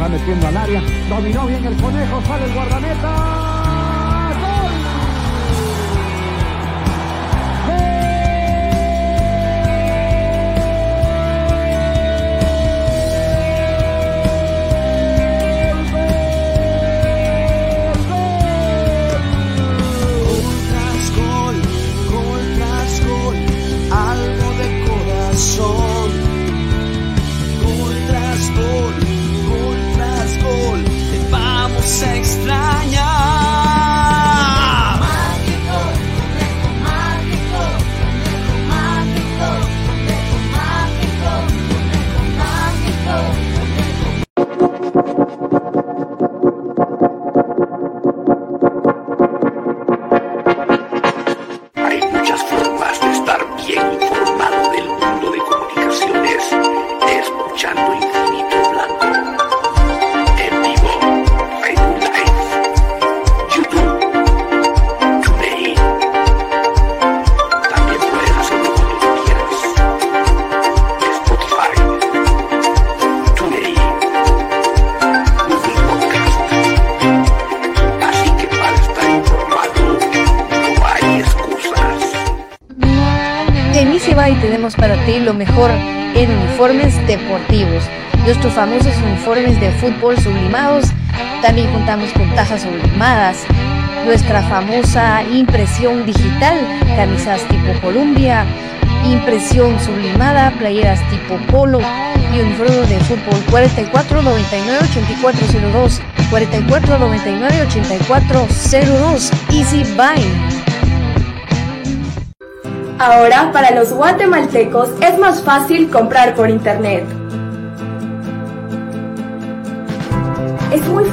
va metiendo al área. Dominó bien el conejo, sale el guardameta. De fútbol sublimados. También contamos con tazas sublimadas. Nuestra famosa impresión digital, camisas tipo Columbia, impresión sublimada, playeras tipo polo y uniformes de fútbol 4499 8402 4499 8402 Easy Buy. Ahora, para los guatemaltecos es más fácil comprar por internet.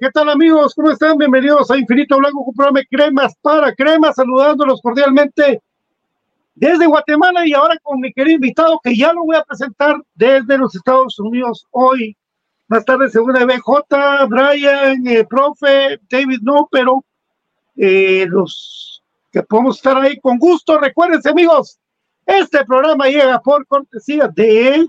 ¿Qué tal amigos? ¿Cómo están? Bienvenidos a Infinito Blanco, un programa de cremas para cremas, saludándolos cordialmente desde Guatemala y ahora con mi querido invitado que ya lo voy a presentar desde los Estados Unidos hoy. Más tarde según BJ, Brian, eh, profe, David no, pero eh, los que podemos estar ahí con gusto. Recuérdense amigos, este programa llega por cortesía de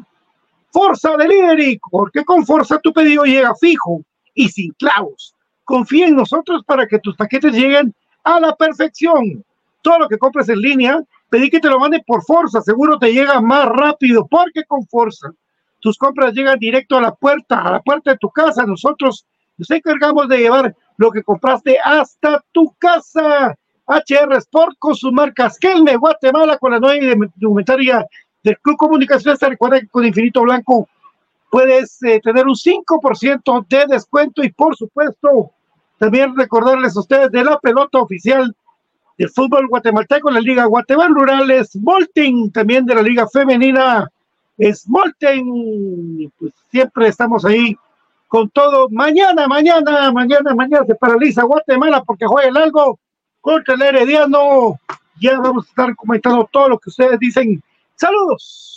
Forza Delivery, porque con Forza tu pedido llega fijo y sin clavos. Confía en nosotros para que tus paquetes lleguen a la perfección. Todo lo que compres en línea, pedí que te lo mande por Forza, seguro te llega más rápido, porque con Forza tus compras llegan directo a la puerta, a la puerta de tu casa. Nosotros nos encargamos de llevar lo que compraste hasta tu casa. HR Sport con sus marcas Kelme, Guatemala, con la nueva indumentaria del Club Comunicaciones. Recuerda que con Infinito Blanco puedes eh, tener un 5% de descuento y por supuesto también recordarles a ustedes de la pelota oficial del fútbol guatemalteco, la Liga Guatemala Rurales, Molting, también de la Liga Femenina, es pues siempre estamos ahí con todo. Mañana, mañana, mañana, mañana se paraliza Guatemala porque juega el algo contra el Herediano. Ya vamos a estar comentando todo lo que ustedes dicen. Saludos.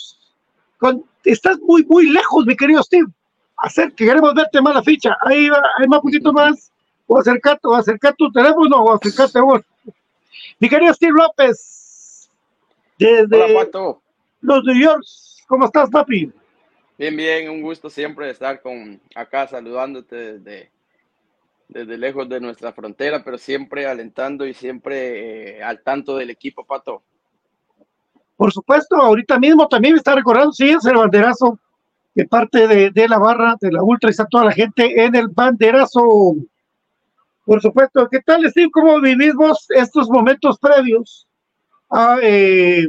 Con, estás muy, muy lejos, mi querido Steve. Hacer que queremos verte más la ficha. Ahí va, hay más poquito más. O acercarte, o acercar tu teléfono, o acercarte vos. Mi querido Steve López. Desde Hola, Pato. los New York. ¿Cómo estás, papi? Bien, bien, un gusto siempre estar con acá saludándote desde, desde lejos de nuestra frontera, pero siempre alentando y siempre eh, al tanto del equipo, Pato. Por supuesto, ahorita mismo también me está recordando, sí, es el banderazo de parte de, la barra, de la ultra, está toda la gente en el banderazo. Por supuesto, ¿qué tal, Steve? ¿Cómo vivimos estos momentos previos a eh,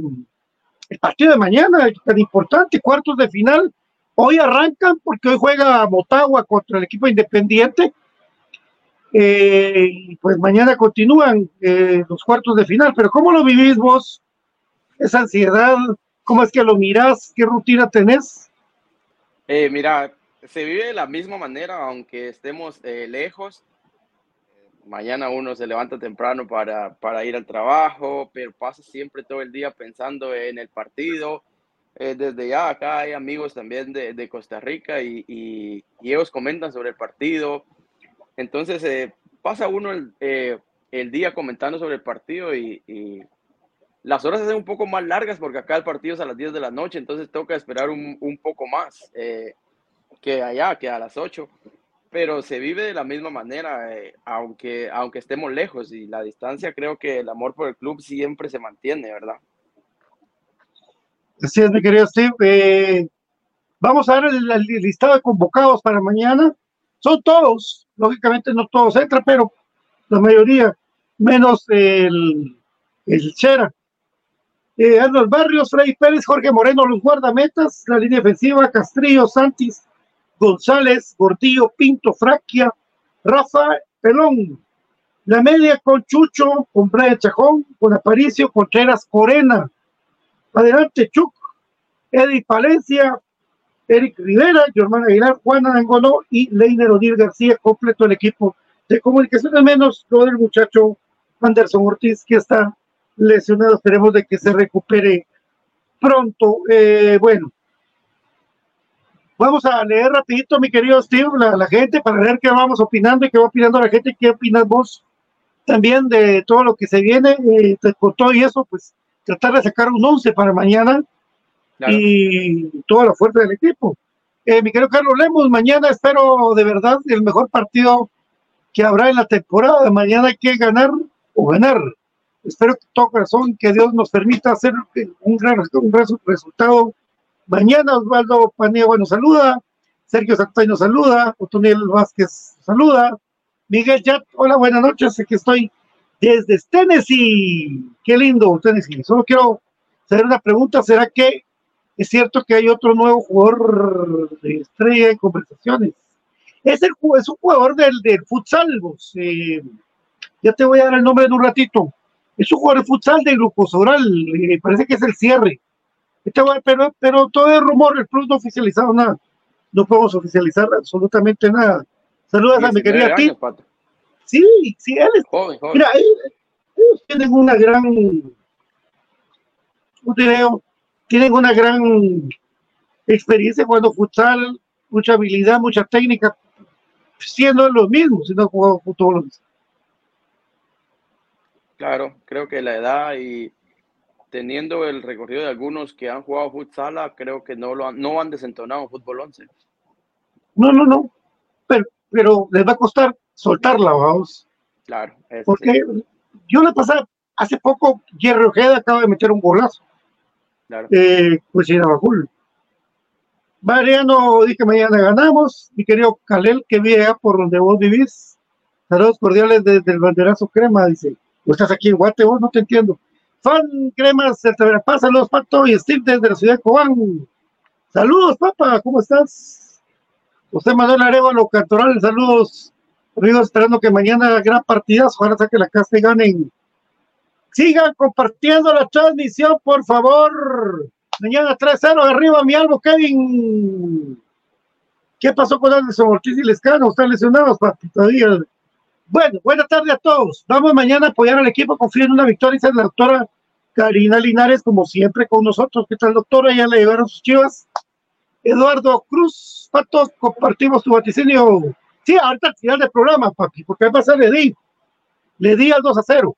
el partido de mañana, tan importante, cuartos de final? Hoy arrancan porque hoy juega Motagua contra el equipo independiente. Eh, y pues mañana continúan eh, los cuartos de final, pero ¿cómo lo vivís vos? Esa ansiedad, ¿cómo es que lo mirás? ¿Qué rutina tenés? Eh, mira, se vive de la misma manera, aunque estemos eh, lejos. Mañana uno se levanta temprano para, para ir al trabajo, pero pasa siempre todo el día pensando en el partido. Eh, desde ya acá hay amigos también de, de Costa Rica y, y, ellos comentan sobre el partido. Entonces eh, pasa uno el, el, día comentando sobre el partido y, las horas se hacen un poco más largas porque acá el partido es a las 10 de la noche, entonces toca esperar un, un poco más eh, que allá, que a las 8. Pero se vive de la misma manera, eh, aunque, aunque estemos lejos y la distancia, creo que el amor por el club siempre se mantiene, ¿verdad? Así es, mi querido Steve. Eh, vamos a ver el, el, listado de convocados para mañana. Son todos, lógicamente no todos entran, pero la mayoría, menos el, el Chera. Eh, Arnold Barrios, Freddy Pérez, Jorge Moreno, los guardametas, la línea defensiva, Castrillo, Santis, González, Gordillo, Pinto, Fraquia, Rafa, Pelón. La media con Chucho, con Brian Chajón, con Aparicio, Contreras, Corena. Adelante, Chuc, Eddie Palencia, Eric Rivera, Germán Aguilar, Juan Angono y Leiner Odil García, completo el equipo de comunicaciones, menos lo del muchacho Anderson Ortiz, que está lesionado. Esperemos de que se recupere pronto. Eh, bueno, Vamos a leer rapidito, mi querido Steve, la, la gente, para ver qué vamos opinando y qué va opinando la gente, qué opinas vos también de todo lo que se viene, eh, por todo y eso, pues tratar de sacar un 11 para mañana Claro. y toda la fuerza del equipo. Eh, mi querido Carlos Lemos, mañana espero de verdad el mejor partido que habrá en la temporada. Mañana hay que ganar o ganar. Espero que todo corazón que Dios nos permita hacer un gran, un resultado. Mañana Osvaldo Paniagua nos saluda, Sergio Santay nos saluda, Otoniel Vázquez nos saluda, Miguel Yat, hola, buenas noches, aquí estoy desde Tennessee. Qué lindo, Tennessee. Solo quiero hacer una pregunta, ¿será que es cierto que hay otro nuevo jugador de estrella en conversaciones? Es, el, es un jugador del, del futsal, vos, eh, ya te voy a dar el nombre en un ratito. Es un jugador de futsal de Glucosoral, eh, parece que es el cierre. Este pero, pero todo es rumor, el club no ha oficializado nada. No podemos oficializar absolutamente nada. Saludos a mi 19 querida Tito. Sí, sí, él es Joven, joven. Mira, ellos, tienen una gran, ¿cómo te digo? Tienen una gran experiencia jugando futsal, mucha habilidad, mucha técnica, siendo lo mismo, si no han jugado fútbol. Claro, creo que la edad y teniendo el recorrido de algunos que han jugado futsal, creo que no lo han, no han desentonado en fútbol 11. No, no, no, pero, pero les va a costar soltarla, vamos, Claro, es- porque yo le pasé hace poco, Jerry Ojeda acaba de meter un golazo. claro. eh, pues era Bajul. Mariano, di que mañana ganamos. Mi querido Kalel, que vive por donde vos vivís. Saludos cordiales desde el banderazo crema, dice. ¿O estás aquí en Guate? No te entiendo. Fan cremas, pasa saludos, Pato y Steve desde la ciudad de Cobán. Saludos, papá, ¿cómo estás? José Manuel Arevalo, Cantoral, saludos. Amigos, esperando que mañana gran partidazo, ojalá saque la casa y ganen. Sigan compartiendo la transmisión, por favor. Mañana 3-0, arriba mi algo, Kevin. ¿Qué pasó con Anderson Ortiz y Lescano? ¿Están lesionados, papi? Todavía. Bueno, buena tarde a todos. Vamos mañana a apoyar al equipo. Confío en una victoria. Esa es la doctora Karina Linares, como siempre, con nosotros. ¿Qué tal, doctora? Ya le llevaron sus chivas. Eduardo Cruz, Pato, compartimos tu vaticinio. Sí, ahorita al final del programa, papi, porque va a ser le di. Le di al 2 a 0.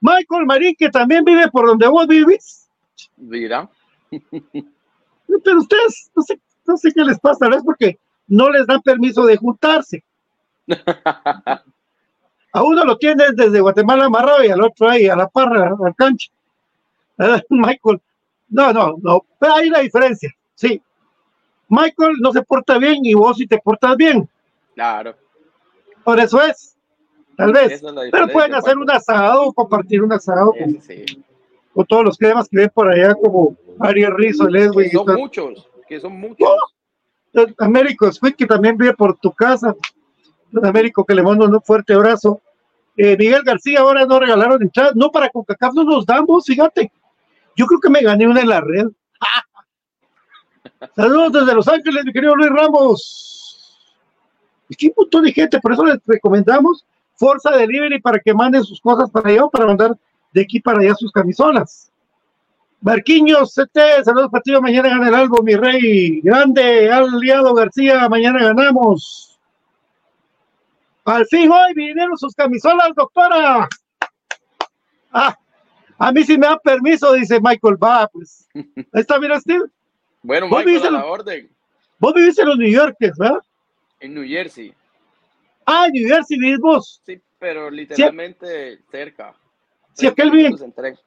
Michael Marín, que también vive por donde vos vivís. Mira, Pero ustedes, no sé, no sé qué les pasa, vez porque no les dan permiso de juntarse. A uno lo tienen desde Guatemala amarrado y al otro ahí, a la parra, a la cancha. Ah, Michael, no, no, no, pero hay una diferencia, sí. Michael no se porta bien y vos sí te portas bien. claro. Por eso es, tal vez. Es la Pero pueden hacer un asado, compartir un asado con, sí. con todos los cremas que ven por allá, como Ariel Rizzo. Que y son muchos, que son muchos. Américo Squid, que también vive por tu casa. Don Américo, que le mando un fuerte abrazo. Eh, Miguel García, ahora no regalaron entradas. No, para CONCACAF no nos damos, fíjate. Yo creo que me gané una en la red. Saludos desde Los Ángeles, mi querido Luis Ramos. Es que un montón de gente, por eso les recomendamos Forza Delivery para que manden sus cosas para allá o para mandar de aquí para allá sus camisolas. Marquiños, CT, saludos para ti, mañana gana el algo, mi rey. Grande, aliado García, mañana ganamos. Al fin hoy vinieron sus camisolas, doctora. Ah, a mí sí me da permiso, dice Michael. Va, pues. Ahí está, mira, Steve. Bueno, Vos Michael, a la orden. Vos vivís en los New Yorkers, ¿verdad? En New Jersey. Ah, en New Jersey vivís vos. Sí, pero literalmente cerca. Sí, 30 aquel vive-.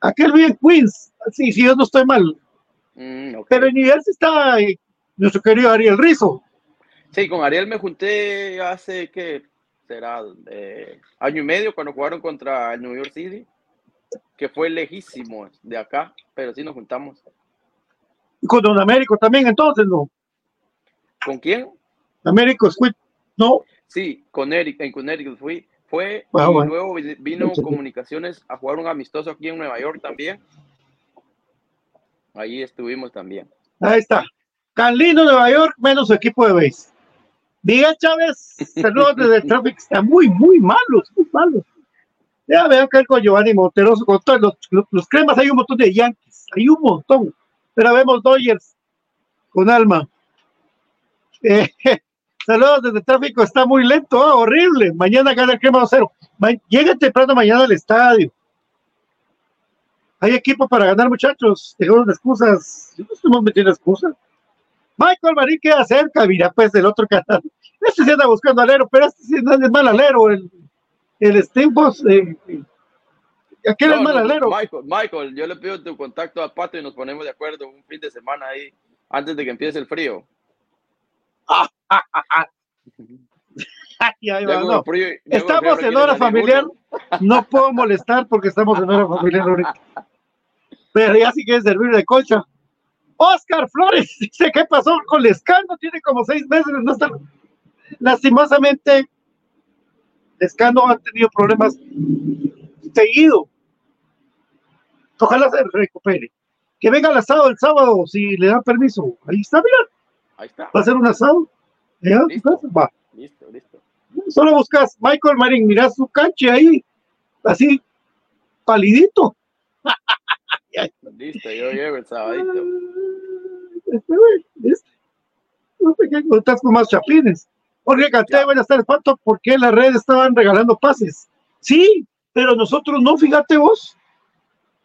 Aquel vive en Queens. Sí, sí, yo no estoy mal. Mm. Pero en New Jersey está eh, nuestro querido Ariel Rizzo. Sí, con Ariel me junté hace que será Eh, año y medio cuando jugaron contra el New York City, que fue lejísimo de acá, pero sí nos juntamos. Y con Don Américo también, entonces, ¿no? ¿Con quién? Américo Squid, no. Sí, con Eric, en Connecticut fui, fue Ah, y bueno. luego vi- vino. Comunicaciones a jugar un amistoso aquí en Nueva York también. Ahí estuvimos también. Ahí está. Tan lindo Nueva York, menos su equipo de base. Miguel Chávez, saludos desde el Traffic. Está muy, muy malos, muy malos. Ya vean que con Giovanni Monteroso, con todos los, los, cremas, hay un montón de Yankees, hay un montón. Pero vemos Dodgers con alma. Eh, saludos desde tráfico, está muy lento, ah, horrible. Mañana gana el crema cero. Ma lleguen temprano mañana al estadio. Hay equipo para ganar, muchachos. Dejamos de excusas. No estamos metiendo excusas. Michael Marín queda cerca, mira, pues del otro canal. Este se anda buscando alero, pero este sí no es mal alero. El, el Steamboat, eh, aquel No, es mal no, alero. Michael, Michael, yo le pido tu contacto a Pato y nos ponemos de acuerdo un fin de semana ahí antes de que empiece el frío. Ay, ahí va, Luego no. frío- Estamos frío en hora familiar. No puedo molestar porque estamos en hora familiar ahorita. Pero ya sí que es servir de colcha. Oscar Flores dice: ¿Qué pasó con Lescano? Tiene como seis meses. No estar... Lastimosamente, Lescano ha tenido problemas seguido. Ojalá se recupere. Que venga al asado el sábado si le dan permiso. Ahí está, mira. Ahí está. Va a ser un asado. Ya, Listo. va. Listo, listo. Solo buscas Michael Marín, mira su canche ahí, así, palidito. Listo, yo llego el sabadito. Este güey, ¿viste? No sé qué estás con más chapines. Jorge Canté, buenas tardes, Pato. ¿Por qué en la red estaban regalando pases? Sí, pero nosotros no, fíjate vos.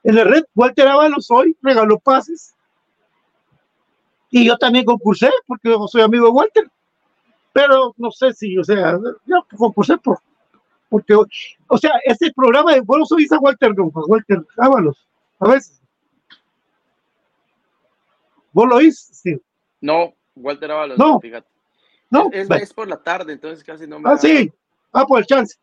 En la red, Walter Ábalos hoy regaló pases. Y yo también concursé, porque yo soy amigo de Walter. Pero no sé si, o sea, yo concursé por, porque, o sea, este programa de vos sois a Walter, no, a Walter Ábalos, a veces. ¿Vos lo oís? Sí. No, Walter Ábalos, No. fíjate. ¿No? Es, por la tarde, entonces casi no me Ah, da- sí. Ah, por el chance.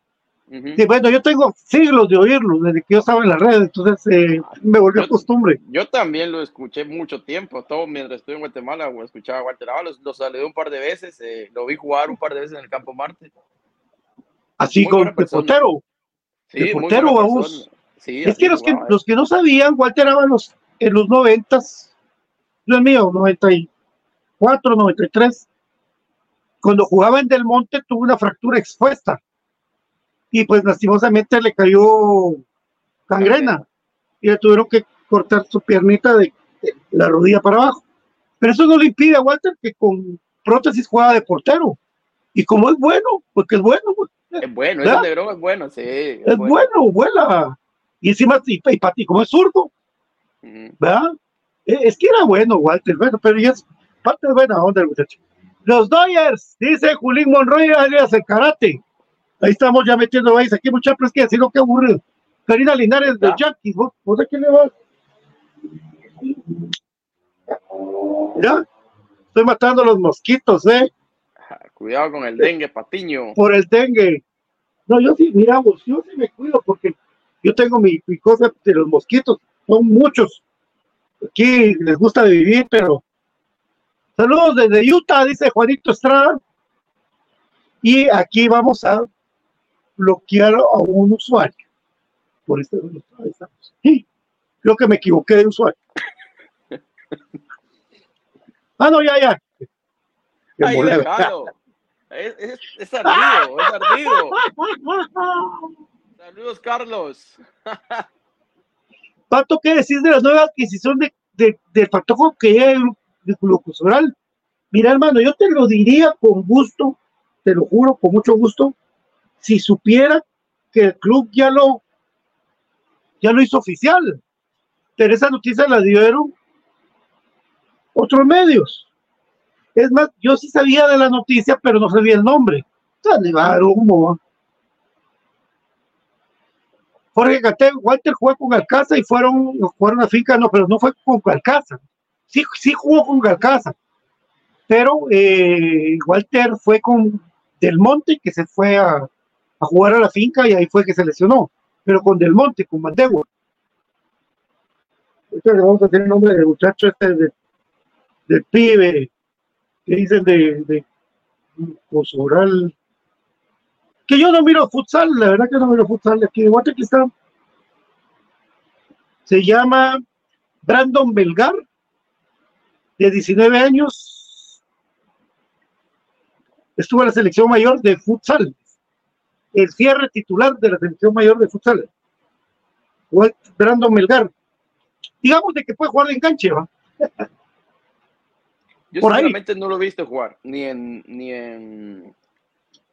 Sí, bueno, yo tengo siglos de oírlo, desde que yo estaba en la red, entonces eh, me volvió Yo- costumbre. Yo también lo escuché mucho tiempo, todo mientras estuve en Guatemala, escuchaba a Walter Ábalos, lo saludé un par de veces, eh, lo vi jugar un par de veces en el Campo Marte. Así Muy con persona. portero. Sí, De portero, vamos. Sí, Es que los, que los que no sabían, Walter Ábalos en los noventas, no es mío, 94, 93, cuando jugaba en Del Monte tuvo una fractura expuesta y pues lastimosamente le cayó gangrena y le tuvieron que cortar su piernita de, de la rodilla para abajo. Pero eso no le impide a Walter que con prótesis juega de portero. Y como es bueno, porque es bueno, pues, Es bueno, ¿verdad? ese negrón es bueno, sí. Es, es bueno, vuela. Y encima, y, y, y como es zurdo, Ujú. ¿verdad? Eh, Es que era bueno, Walter, bueno, pero ya es parte de buena onda el muchacho. Los Dodgers, dice Julín Monroy, alias el karate. Ahí estamos ya metiendo país. Aquí, muchachos, es que decir lo que aburrido. Karina Linares de Ya. Yankees, ¿vos, vos de quién le vas? Mira, estoy matando a los mosquitos, ¿eh? Ah, Cuidado con el dengue, Patiño. Por el dengue. No, yo sí, mira, vos, yo sí me cuido porque yo tengo mi, mi cosa de los mosquitos. Son muchos. Aquí les gusta vivir, pero. Saludos desde Utah, dice Juanito Estrada. Y aquí vamos a bloquear a un usuario. Por este. Sí, creo que me equivoqué de usuario. Ah, no, ya, ya. Ahí déjalo. Es, es, es ardido, es ardido. Saludos, Carlos. Pato, ¿qué decís de la nueva adquisición de, de, del Patojo que llega el Glucosoral? Mira, hermano, yo te lo diría con gusto, te lo juro, con mucho gusto, si supiera que el club ya lo, ya lo hizo oficial. Pero esa noticia la dieron otros medios. Es más, yo sí sabía de la noticia, pero no sabía el nombre. O sea, le ¿va? Jorge Gatel, Walter jugó con Alcázar y fueron, jugaron a finca, no, pero no fue con Alcázar. Sí, sí jugó con Alcázar, pero eh, Walter fue con Del Monte, que se fue a, jugar a la finca y ahí fue que se lesionó, pero con Del Monte, con Mandegua. Ahorita le vamos a tener el nombre del muchacho este de- del pibe, que dicen de, de Cosoral, que yo no miro futsal, la verdad que no miro futsal, aquí de Guate, aquí está. Se llama Brandon Belgar, de 19 años. Estuvo en la selección mayor de futsal. El cierre titular de la selección mayor de futsal. Brandon Belgar. Digamos de que puede jugar de enganche, ¿va? Yo Por ahí. no lo he visto jugar, ni en, ni en,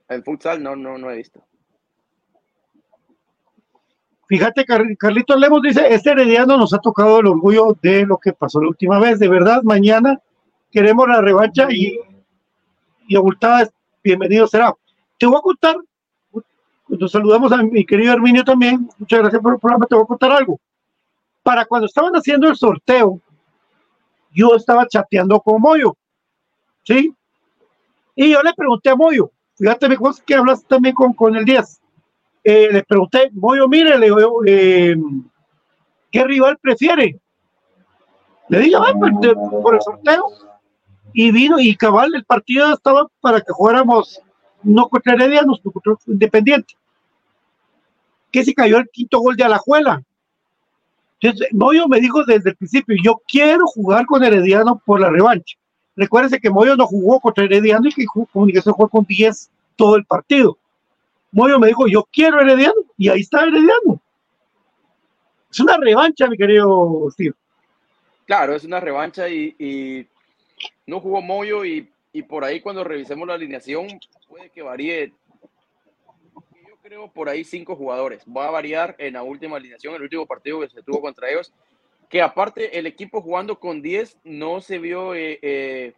en futsal, no, no, no he visto. Fíjate, Car- Carlitos Lemos dice, este herediano nos ha tocado el orgullo de lo que pasó la última vez. De verdad, mañana queremos la revancha y, y abultada, bienvenido será. Te voy a contar, nos saludamos a mi querido Herminio también, muchas gracias por el programa, te voy a contar algo. Para cuando estaban haciendo el sorteo, yo estaba chateando con Moyo, ¿sí? Y yo le pregunté a Moyo, fíjate que hablas también con, con el 10 eh, pregunté, Moyo, mire, eh, ¿qué rival prefiere? Le dije, "Ah, pues, por el sorteo. Y vino, y cabal, el partido estaba para que jugáramos no contra Heredianos, sino contra Independiente. Que se cayó el quinto gol de Alajuela. Entonces, Moyo me dijo desde el principio, yo quiero jugar con Herediano por la revancha. Recuérdense que Moyo no jugó contra Herediano y que Comunicación jugó con 10 todo el partido. Moyo me dijo, yo quiero Herediano, y ahí está Herediano. Es una revancha, mi querido Steve. Claro, es una revancha y, y no jugó Moyo y, y por ahí cuando revisemos la alineación puede que varíe. Yo creo por ahí cinco jugadores. Va a variar en la última alineación, el último partido que se tuvo contra ellos. Que aparte el equipo jugando con 10 no se vio eh, eh,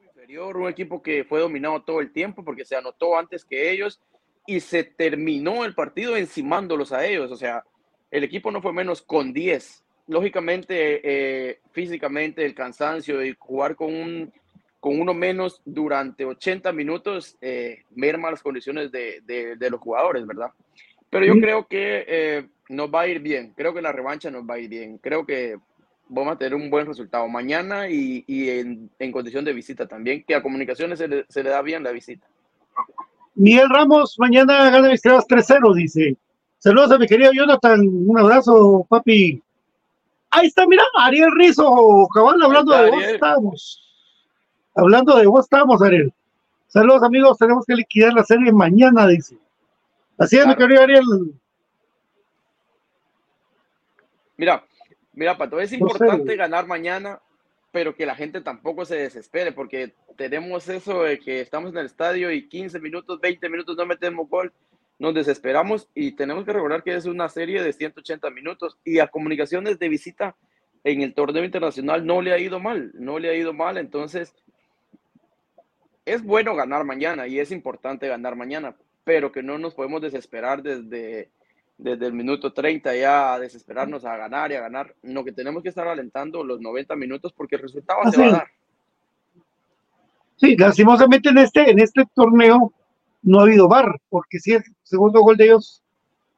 inferior, un equipo que fue dominado todo el tiempo porque se anotó antes que ellos y se terminó el partido encimándolos a ellos. O sea, el equipo no fue menos con 10. Lógicamente, eh, físicamente, el cansancio y jugar con, un, con uno menos durante 80 minutos merma las condiciones de, de- de los jugadores, ¿verdad? Pero yo Sí. creo que eh, nos va a ir bien. Creo que la revancha nos va a ir bien. Creo que vamos a tener un buen resultado mañana y, y en, en condición de visita también, que a comunicaciones se le, se le da bien la visita. Miguel Ramos, mañana gana mis creas 3-0, dice. Saludos a mi querido Jonathan, un abrazo, papi. Ahí está, mira, Ariel Rizo, cabal, hablando está de vos Ariel. estamos. Hablando de vos estamos, Ariel. Saludos, amigos, tenemos que liquidar la serie mañana, dice. Así es, mi querido Ariel. Mira, mira, Pato, es No sé. importante ganar mañana, pero que la gente tampoco se desespere, porque tenemos eso de que estamos en el estadio y 15 minutos, 20 minutos no metemos gol, nos desesperamos y tenemos que recordar que es una serie de 180 minutos y a comunicaciones de visita en el torneo internacional no le ha ido mal, no le ha ido mal, entonces es bueno ganar mañana y es importante ganar mañana, pero que no nos podemos desesperar desde, desde el minuto 30 ya a desesperarnos a ganar y a ganar. No, que tenemos que estar alentando los 90 minutos porque el resultado se va a dar. Sí, lastimosamente en este, en este torneo no ha habido bar, porque si el segundo gol de ellos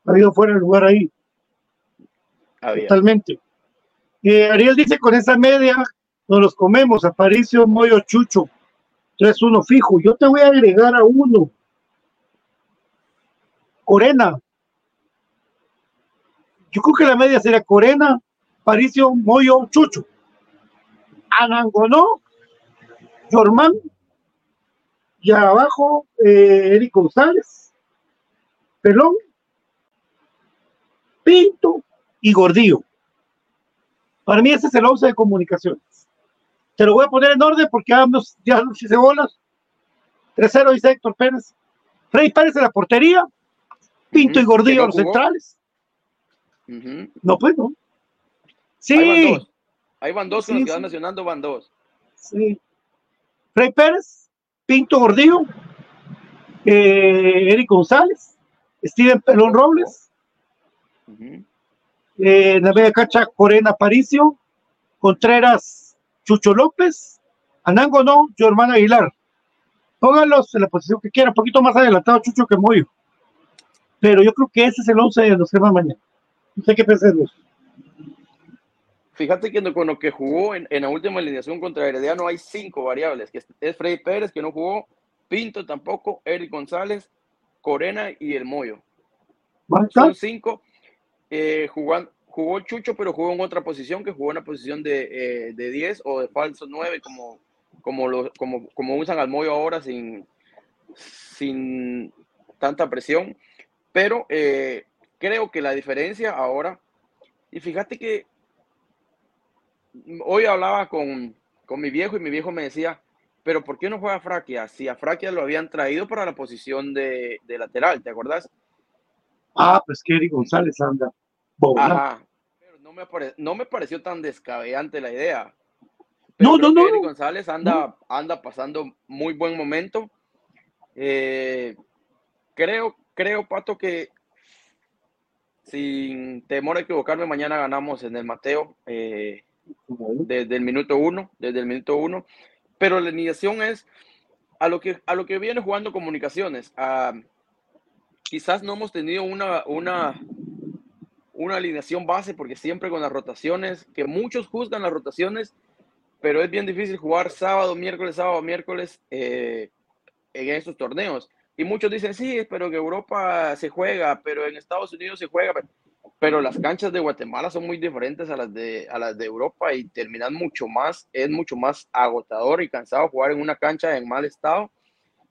ha habido fuera de lugar ahí. Había. Totalmente. Eh, Ariel dice, con esa media nos los comemos, Aparicio, Moyo, Chucho. 3-1 fijo. Yo te voy a agregar a uno. Corena. Yo creo que la media sería Corena, Aparicio, Moyo, Chucho. Anangonó, Jormán, y abajo eh, Eric González, Pelón, Pinto y Gordillo. Para mí ese es el 11 de comunicaciones. Te lo voy a poner en orden porque nos, ya hice bolas. 3-0 dice Héctor Pérez. Freddy Pérez la portería. Pinto y Gordillo los centrales. No, pues no. Ahí van Sí, dos. Ahí van dos Sí, que van sí. mencionando, van dos. sí. Freddy Pérez, Pinto Gordillo, eh, Eric González, Steven Pelón Robles, Ujú. eh, en la media cancha Corena Paricio, Contreras Chucho López, Anango no, hermano Aguilar. Pónganlos en la posición que quieran, un poquito más adelantado Chucho que Moyo. Pero yo creo que ese es el 11 de los temas mañana. No sé qué pensás vos. Fíjate que con lo que jugó en, en la última alineación contra Herediano hay cinco variables, que es, Freddy Pérez, que no jugó, Pinto tampoco, Eric González, Corena y el Moyo. Son cinco. Eh, jugan- jugó Chucho, pero jugó en otra posición, que jugó en una posición de, eh, de 10 o de falso 9, como, como, lo, como, como usan al Moyo ahora sin, sin tanta presión. Pero eh, creo que la diferencia ahora, y fíjate que hoy hablaba con, con mi viejo y mi viejo me decía, pero ¿por qué no juega Fraquia? Si a Fraquia lo habían traído para la posición de, de lateral, ¿te acordás? Ah, pues Eric González anda. Ajá. Pero no me, pare- no me pareció tan descabellante la idea. No, no, no, no. González anda, anda pasando muy buen momento. Eh, creo, creo, Pato, que sin temor a equivocarme, mañana ganamos en el Mateo eh, desde el minuto uno, desde el minuto uno. Pero la alineación es a lo que, a lo que viene jugando comunicaciones. Ah, quizás no hemos tenido una, una, una alineación base porque siempre con las rotaciones, que muchos juzgan las rotaciones, pero es bien difícil jugar sábado, miércoles, sábado, miércoles eh, en estos torneos. Y muchos dicen, sí, pero que Europa se juega, pero en Estados Unidos se juega. Pero, pero las canchas de Guatemala son muy diferentes a las de, a las de Europa y terminan mucho más, es mucho más agotador y cansado jugar en una cancha en mal estado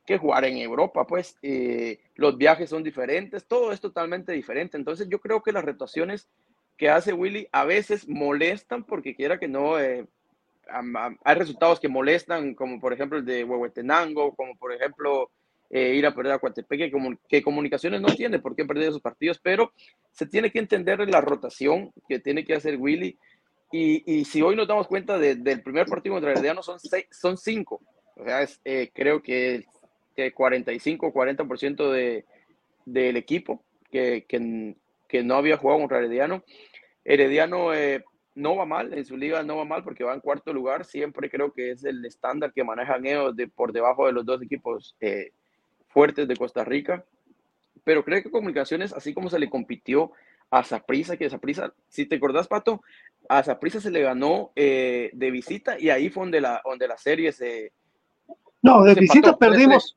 que jugar en Europa, pues eh, los viajes son diferentes, todo es totalmente diferente. Entonces yo creo que las rotaciones que hace Willy a veces molestan porque quiera que no, eh, hay resultados que molestan, como por ejemplo el de Huehuetenango, como por ejemplo eh, ir a perder a Coatepeque, que, comu- que Comunicaciones no tiene por qué perder esos partidos, pero se tiene que entender la rotación que tiene que hacer Willy. Y, y si hoy nos damos cuenta de- del primer partido contra Herediano son, seis, son cinco, o sea, es, eh, creo que, que 45 40% de, del equipo que, que, que no había jugado contra Herediano. Herediano eh, no va mal, en su liga no va mal porque va en cuarto lugar. Siempre creo que es el estándar que manejan ellos de, por debajo de los dos equipos eh, fuertes de Costa Rica. Pero creo que Comunicaciones, así como se le compitió a Saprissa, que Saprissa, si te acordás, Pato, a Saprissa se le ganó eh, de visita y ahí fue donde la, donde la serie se... No, de Se visita perdimos.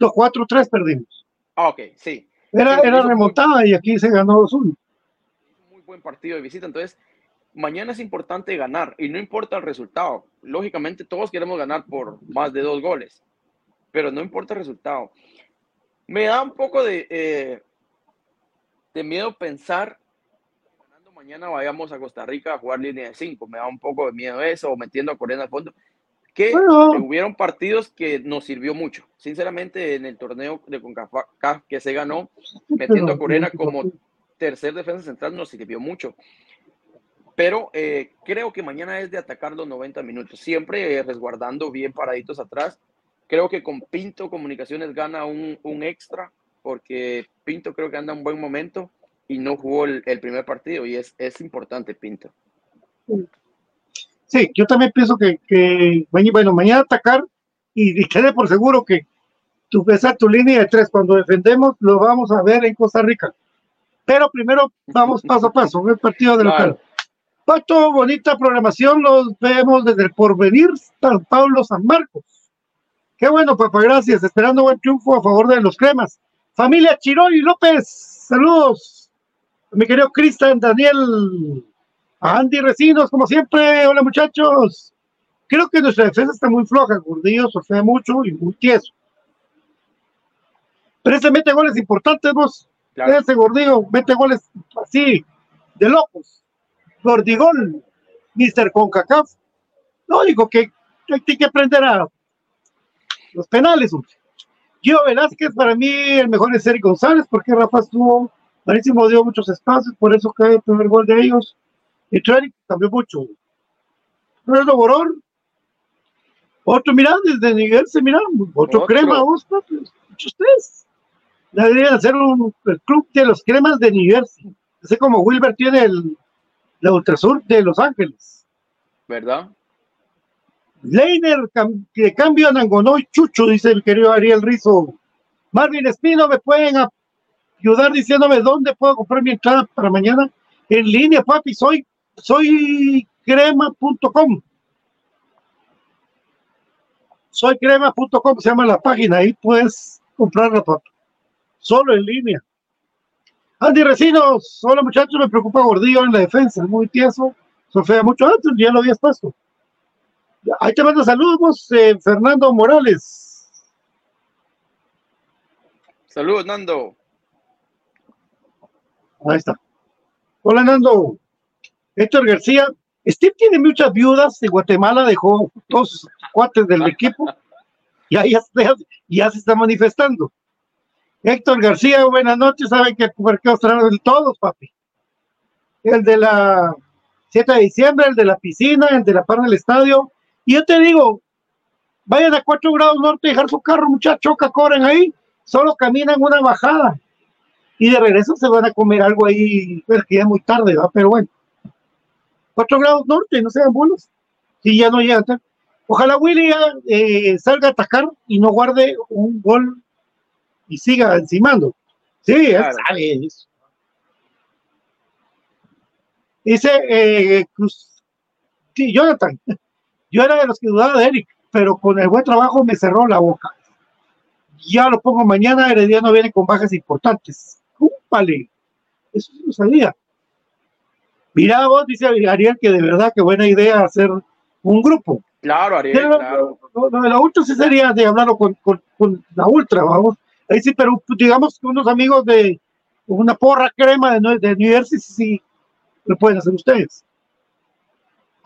No, 4-3 perdimos. Ah, ok, sí. Era, era remontada y aquí se ganó 2-1. muy buen partido de visita. Entonces, mañana es importante ganar y no importa el resultado. Lógicamente, todos queremos ganar por más de dos goles, pero no importa el resultado. Me da un poco de, eh, de miedo pensar ganando mañana vayamos a Costa Rica a jugar línea de cinco. Me da un poco de miedo eso, o metiendo a Corena al fondo. Que Bueno. hubieron partidos que nos sirvió mucho. Sinceramente, en el torneo de CONCACAF que se ganó, metiendo a Corena como tercer defensa central nos sirvió mucho. Pero eh, creo que mañana es de atacar los 90 minutos, siempre eh, resguardando bien paraditos atrás. Creo que con Pinto Comunicaciones gana un, un extra, porque Pinto creo que anda un buen momento y no jugó el, el primer partido, y es, es importante Pinto. Sí, yo también pienso que, bueno, mañana atacar y, y quede por seguro que tu, esa tu línea de tres, cuando defendemos, lo vamos a ver en Costa Rica. Pero primero vamos paso a paso, el partido de Claro. local. Pato, bonita programación, los vemos desde el porvenir San Pablo San Marcos. Qué bueno, papá, gracias. Esperando buen triunfo a favor de los cremas. Familia Chiroy López, saludos. Mi querido Cristian, Daniel, a Andy Recinos, como siempre. Hola, muchachos. Creo que nuestra defensa está muy floja. Gordillo surfea mucho y muy tieso. Pero ese mete goles importantes, vos. Claro. Ese gordillo mete goles así, de locos. Gordigol, Mr. Concacaf. Lo único que hay que aprender a los penales. hombre. Gio Velázquez, para mí, el mejor es Eric González, porque Rafa estuvo, Marísimo dio muchos espacios, por eso cae el primer gol de ellos. Y Treric cambió mucho. Fernando Borón, otro, mira, desde Niger se mira, otro, Otro. crema, vos, papi, muchos tres. Deberían hacer un el club de los cremas de Niger, así como Wilber tiene el, la Ultrasur de Los Ángeles. ¿Verdad? Leiner, que cambio Nangonoy Chucho, dice el querido Ariel Rizo. Marvin Espino, ¿me pueden a- ayudar diciéndome dónde puedo comprar mi entrada para mañana? En línea, papi, soy, soy crema.com. Soy crema.com, se llama la página, ahí puedes comprarla, papi. Solo en línea. Andy Recinos, hola muchachos, me preocupa Gordillo en la defensa, es muy tieso, sofea mucho antes, ya lo habías puesto. Ahí te mando saludos, eh, Fernando Morales. Saludos, Nando. Ahí está. Hola, Nando. Héctor García, Steve tiene muchas viudas de Guatemala, dejó sus cuates del equipo y ahí ya, se- ya se está manifestando. Héctor García, buenas noches. Saben que por qué traen de todos, papi. El de la 7 de diciembre, el de la piscina, el de la par del estadio. Y yo te digo, vayan a 4 grados norte a dejar su carro, muchachos, que corren ahí, solo caminan una bajada. Y de regreso se van a comer algo ahí, pero que ya es muy tarde, ¿va? pero bueno. 4 grados norte, no sean buenos. Si ya no llegan. tan- Ojalá Willy ya, eh, salga a atacar y no guarde un gol y siga encimando. Sí, él Claro. sabe eso. Dice eh, Cruz, sí, Jonathan, yo era de los que dudaba de Eric, pero con el buen trabajo me cerró la boca. Ya lo pongo mañana, Herediano viene con bajas importantes. ¡Cúpale! Eso sí lo sabía. Mira vos, dice Ariel, que de verdad que buena idea hacer un grupo. Claro, Ariel, Pero claro. lo, lo de la ultra sí sería de hablarlo con, con- con la ultra, vamos. Ahí sí, pero pues, digamos que unos amigos de una porra crema de, de New Jersey sí, sí lo pueden hacer ustedes.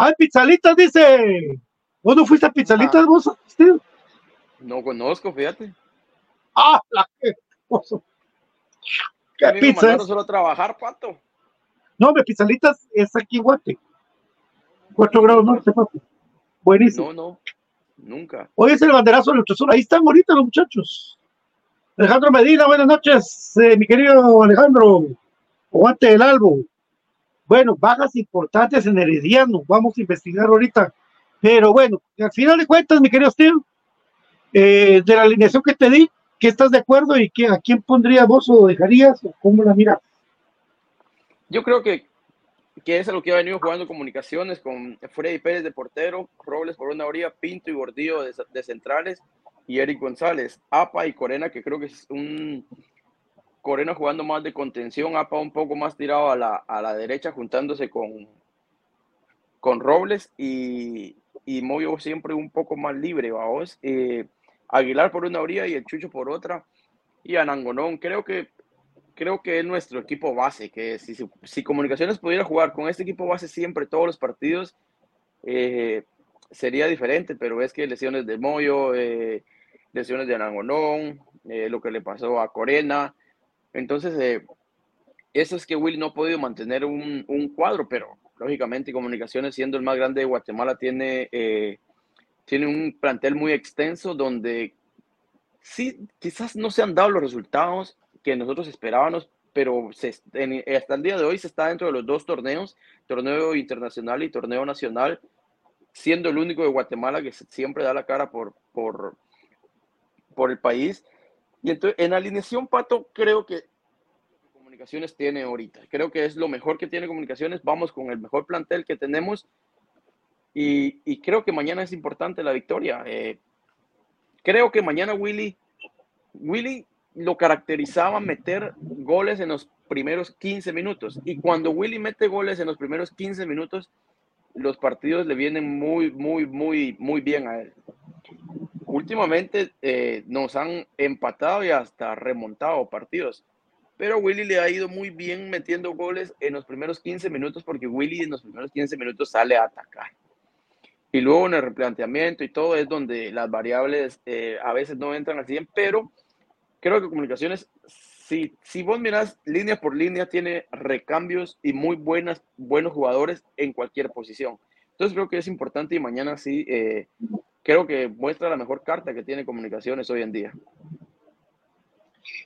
Ay, pizzalitas, dice. ¿Vos no fuiste a pizzalitas vos, Steve? No conozco, fíjate. Ah, la que. ¿Qué me pizza es? solo a trabajar, pato. No, hombre, pizzalitas es aquí en Guate. Cuatro grados norte, papi. Buenísimo. No, no. Nunca. Hoy es el banderazo del Ultrasur. Ahí están ahorita los muchachos. Alejandro Medina, buenas noches, eh, mi querido Alejandro. Guante del Albo. Bueno, bajas importantes en Herediano. Vamos a investigar ahorita. Pero bueno, al final de cuentas, mi querido Steve, eh, de la alineación que te di, ¿qué estás de acuerdo y qué, a quién pondrías vos o dejarías o cómo la miras? Yo creo que, que es a lo que ha venido jugando comunicaciones con Freddy Pérez de portero, Robles por una orilla, Pinto y Gordillo de, de centrales y Eric González, Apa y Corena, que creo que es un Corena jugando más de contención, Apa un poco más tirado a la, a la derecha, juntándose con, con Robles y, y Moyo siempre un poco más libre, vamos. Eh, Aguilar por una orilla y el Chucho por otra. Y Anangonón, creo que creo que es nuestro equipo base, que si, si Comunicaciones pudiera jugar con este equipo base siempre todos los partidos, eh, sería diferente, pero es que lesiones de Moyo, eh, lesiones de Anangonón, eh, lo que le pasó a Corena, entonces eh, eso es que Will no ha podido mantener un, un cuadro, pero lógicamente Comunicaciones siendo el más grande de Guatemala tiene, eh, tiene un plantel muy extenso donde sí, quizás no se han dado los resultados que nosotros esperábamos, pero hasta el día de hoy se está dentro de los dos torneos, torneo internacional y torneo nacional, siendo el único de Guatemala que siempre da la cara por, por, por el país. Y entonces, en alineación, Pato, creo que Comunicaciones tiene ahorita. Creo que es lo mejor que tiene Comunicaciones. Vamos con el mejor plantel que tenemos. Y, y creo que mañana es importante la victoria. Eh, creo que mañana Willy, Willy lo caracterizaba meter goles en los primeros 15 minutos. Y cuando Willy mete goles en los primeros 15 minutos, los partidos le vienen muy, muy, muy, muy bien a él. Últimamente eh, nos han empatado y hasta remontado partidos. Pero Willy le ha ido muy bien metiendo goles en los primeros 15 minutos porque Willy en los primeros 15 minutos sale a atacar. Y luego en el replanteamiento y todo es donde las variables eh, a veces no entran al 100, pero creo que comunicaciones, si, si vos mirás línea por línea, tiene recambios y muy buenas, buenos jugadores en cualquier posición. Entonces creo que es importante y mañana sí, eh, creo que muestra la mejor carta que tiene comunicaciones hoy en día.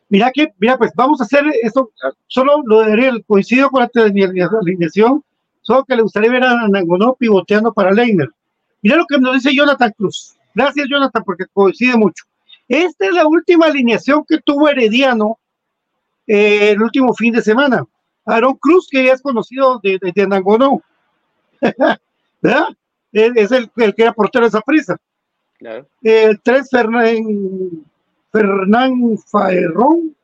Mira que, mira, pues vamos a hacer esto, solo lo de Ariel, coincido con la alineación, solo que le gustaría ver a Nangonó pivoteando para Leiner. Mira lo que nos dice Jonathan Cruz. Gracias, Jonathan, porque coincide mucho. Esta es la última alineación que tuvo Herediano eh, el último fin de semana. Aaron Cruz, que ya es conocido de, de. Es, es el, el, que era portero de esa prisa. Claro. El 3, Fernán, Fernán Faerrón.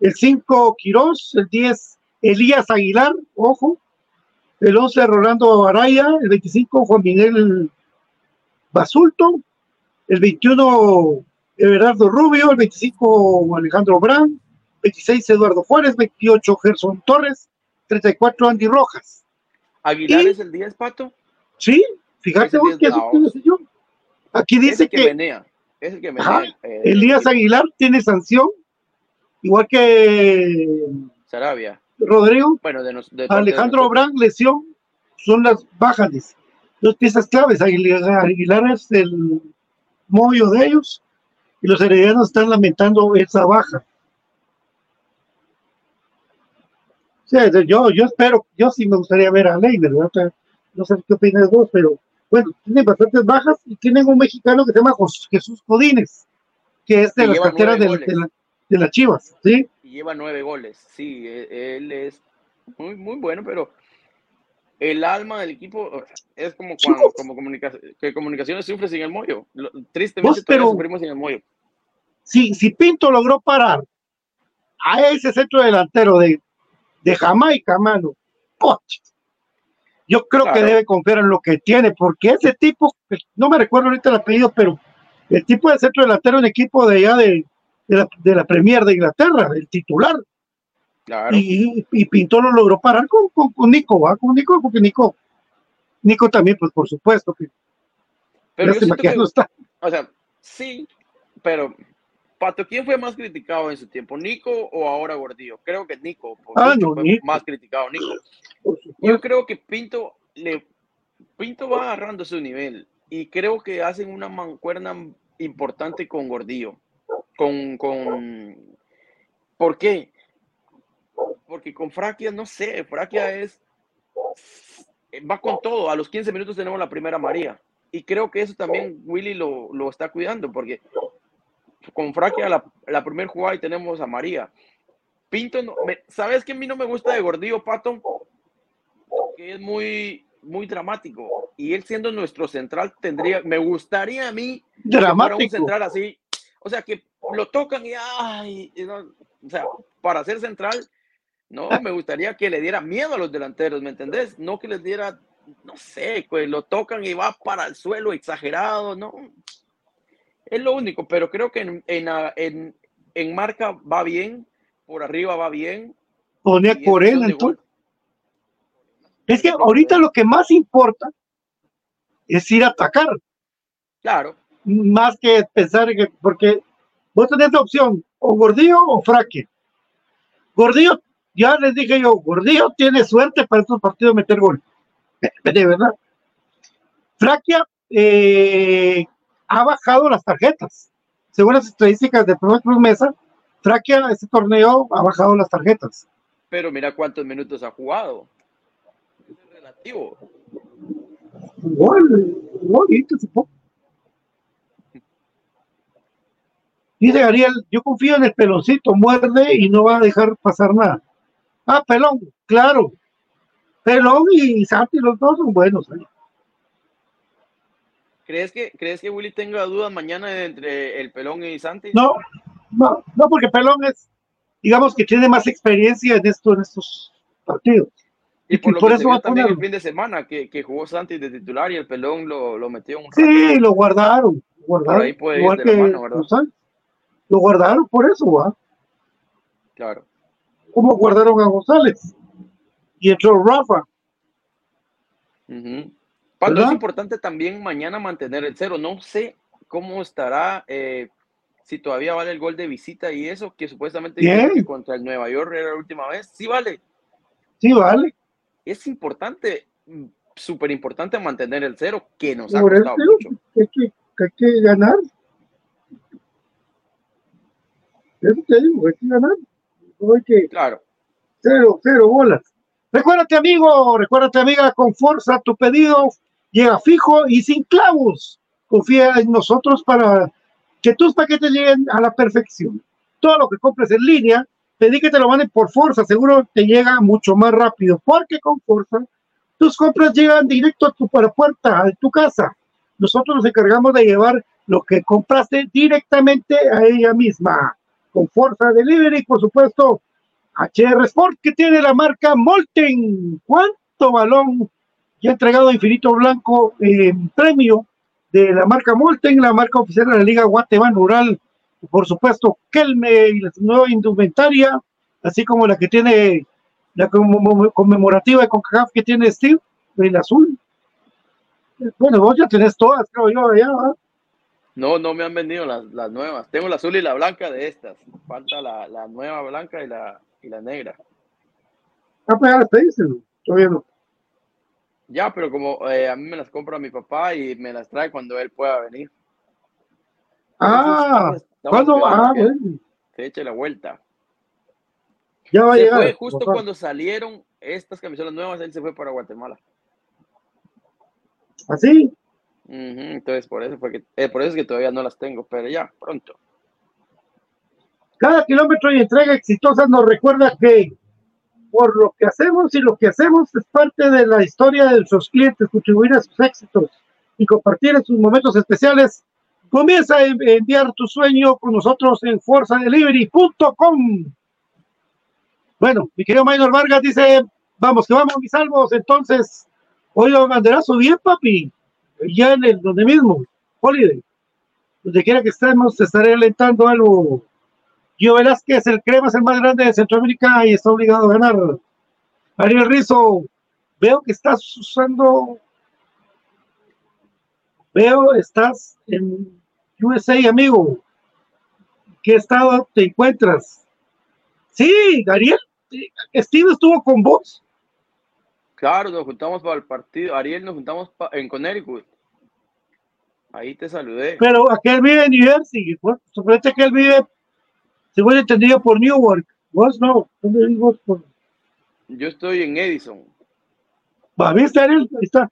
El 5, Quirós. El 10, Elías Aguilar. Ojo. El 11, Rolando Araya. El 25, Juan Miguel Basulto. El 21, Everardo Rubio. El 25, Alejandro Brand. 26, Eduardo Juárez. 28, Gerson Torres. 34, Andy Rojas. ¿Aguilar y, es el 10, Pato? Sí, fíjate vos que decía yo. Aquí dice que, que menea. Es el que eh, Elías el- Aguilar tiene sanción, igual que Sarabia. Rodrigo, Bueno, de, nos, de parte de Alejandro. Obrán, lesión, son las bajas, dice. Dos piezas claves, Aguilar, Aguilar es el mollo de ellos, y los heredianos están lamentando esa baja. O sea, yo, yo espero, yo sí me gustaría ver a Leiner, ¿verdad? No sé qué opinas vos, pero bueno, tienen bastantes bajas y tienen un mexicano que se llama Jesús Codines, que es de las del- de, la- de las Chivas, ¿sí? y lleva nueve goles. Sí, e- él es muy, muy bueno, pero el alma del equipo es como cuando como comunica- que comunicaciones sufre sin el mollo. Lo- Tristemente pero- sufrimos sin el mollo. si, si Pinto logró parar a ese centro delantero de, de Jamaica, mano, ¡poch! Yo creo que debe confiar en lo que tiene, porque ese tipo, no me recuerdo ahorita el apellido, pero el tipo de centro delantero, un equipo de allá de, de, la, de la Premier de Inglaterra, el titular, Claro. y, y Pinto lo logró parar con, con, con Nico, ¿va? Con Nico, porque Nico, Nico también, pues por supuesto, que pero yo que que, no está. o sea, sí, pero Pato, ¿quién fue más criticado en su tiempo? ¿Nico o ahora Gordillo? Creo que Nico. Ah, no, fue Nico. más criticado Nico. Yo creo que Pinto le Pinto va agarrando su nivel y creo que hacen una mancuerna importante con Gordillo. Con, con ¿Por qué? Porque con Fraquia, no sé, Fraquia es va con todo. A los 15 minutos tenemos la primera María. Y creo que eso también Willy lo, lo está cuidando, porque con Fraquia la, la primera jugada y tenemos a María. Pinto, no- me- ¿sabes qué a mí no me gusta de Gordillo, Pato? Que es muy, muy dramático. Y él siendo nuestro central tendría, me gustaría a mí que fuera un Dramático. central así. O sea, que lo tocan y, ay, y no, o sea, para ser central, no, me gustaría que le diera miedo a los delanteros, ¿me entendés? No que les diera, no sé, pues lo tocan y va para el suelo exagerado, ¿no? Es lo único, pero creo que en, en, ah, en, en marca va bien, por arriba va bien. Pone a Corena, entonces. Es que ahorita lo que más importa es ir a atacar, Claro, más que pensar que, porque vos tenés la opción, o Gordillo o Fraque. Gordillo, ya les dije yo, Gordillo tiene suerte para estos partidos meter gol. De verdad. Fraquia eh, ha bajado las tarjetas. Según las estadísticas de Pro Cruz Mesa, Fraquia, este torneo, ha bajado las tarjetas. pero mira cuántos minutos ha jugado. Es relativo. Gol, gol, y este supo. Dice Ariel, yo confío en el peloncito, muerde y no va a dejar pasar nada. Ah, pelón, claro. Pelón y Santi, los dos son buenos. ¿eh? ¿Crees que, ¿Crees que Willy tenga dudas mañana entre el pelón y Santi? No, no, no, porque pelón es, digamos que tiene más experiencia en esto, en estos partidos. Y por y lo por que eso se va vio a también el fin de semana, que, que jugó Santi de titular y el pelón lo, lo metió un rato. Sí, lo guardaron, guardaron. ahí puede ir de la que mano, ¿verdad? González. Lo guardaron por eso, ¿va? Claro. ¿Cómo guardaron a González? Y entró Rafa. Ujú. ¿Verdad? es importante también mañana mantener el cero. No sé cómo estará, eh, si todavía vale el gol de visita y eso, que supuestamente que contra el Nueva York era la última vez. Sí, vale. Sí, vale. Es importante, mm, súper importante mantener el cero, que nos ha Por eso costado mucho. que hay que, que hay que ganar. Eso te digo, hay que ganar. No hay que Claro. cero, cero bolas. Recuérdate, amigo, recuérdate, amiga, con fuerza tu pedido llega fijo y sin clavos. Confía en nosotros para que tus paquetes lleguen a la perfección. Todo lo que compres en línea, pedí que te lo manden por fuerza, seguro te llega mucho más rápido, porque con fuerza tus compras llegan directo a tu puerta, a tu casa. Nosotros nos encargamos de llevar lo que compraste directamente a ella misma. Con Fuerza Delivery, por supuesto, HR Sport, que tiene la marca Molten. ¿Cuánto balón? Ya ha entregado a Infinito Blanco en premio de la marca Molten, la marca oficial de la Liga Guatemala Rural. Por supuesto, Kelme y la nueva indumentaria, así como la que tiene la conmemo- conmemorativa de CONCACAF que tiene Steve, el azul. Bueno, vos ya tenés todas, creo yo, allá, ¿verdad? No, no me han vendido las, las nuevas. Tengo la azul y la blanca de estas. Falta la, la nueva blanca y la, y la negra. Ah, pues ya las pediste. Todavía no. Ya, pero como eh, a mí me las compra mi papá y me las trae cuando él pueda venir. Ah, Entonces, estamos- ¿cuándo? estamos Ah, esperando bueno, que Se eche la vuelta. ya va a Se llegar. fue justo papá. cuando salieron estas camisolas nuevas, él se fue para Guatemala. ¿Así? Ujú, entonces por eso fue que, eh, por eso es que todavía no las tengo, pero ya, pronto. Cada kilómetro y entrega exitosa nos recuerda que por lo que hacemos y lo que hacemos es parte de la historia de nuestros clientes, contribuir a sus éxitos y compartir en sus momentos especiales. Comienza a en- enviar tu sueño con nosotros en forzadelivery.com. Bueno, mi querido Maynor Vargas dice, vamos, que vamos, mis salvos. Entonces, hoy banderazo bien, papi. Ya en el donde mismo, Holiday. Donde quiera que estemos, te estaré alentando algo. Gio Velázquez, el crema es el más grande de Centroamérica y está obligado a ganar. Ariel Rizo, veo que estás usando. Veo, estás en USA, amigo. ¿Qué estado te encuentras? Sí, Ariel, Steve estuvo con vos. Claro, nos juntamos para el partido. Ariel, nos juntamos en Connecticut. Ahí te saludé. Pero aquel vive en New Jersey. Suponete que él vive, según entendido, por Newark. Vos no. ¿Dónde vos? Yo estoy en Edison. Va, ¿viste, Ariel? Ahí está.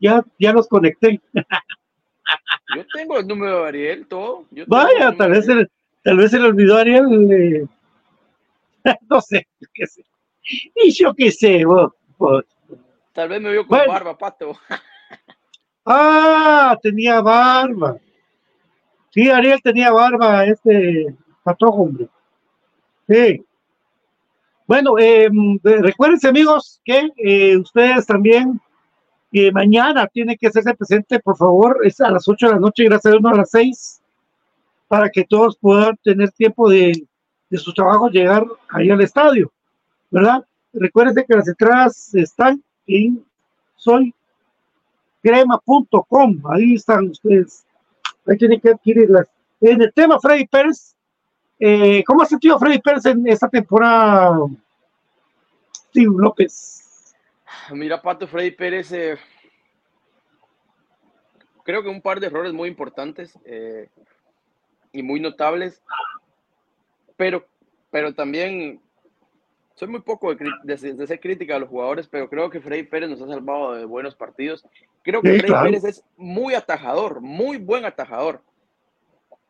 Ya, ya los conecté. Yo tengo el número de Ariel, todo. Yo Vaya, el tal vez, se, tal vez se le olvidó a Ariel. eh, no sé, qué sé. Y yo qué sé, vos. vos. Tal vez me vio con Bueno. barba, pato. Ah, tenía barba. Sí, Ariel tenía barba, este patojo, hombre. Sí. Bueno, eh, recuérdense, amigos, que eh, ustedes también eh, mañana tienen que hacerse presente, por favor, es a las 8 de la noche, gracias a Dios, no a las 6, para que todos puedan tener tiempo de, de sus trabajos llegar ahí al estadio, ¿verdad? Recuérdense que las entradas están en soy crema.com, ahí están ustedes, ahí tienen que adquirirlas. En el tema Freddy Pérez, eh, ¿cómo ha sentido Freddy Pérez en esta temporada? Steve López. Mira, Pato Freddy Pérez, eh, creo que un par de errores muy importantes eh, y muy notables, pero, pero también soy muy poco de, de- de ser crítica a los jugadores, pero creo que Freddy Pérez nos ha salvado de buenos partidos. Creo que Sí, Freddy claro. Pérez es muy atajador, muy buen atajador,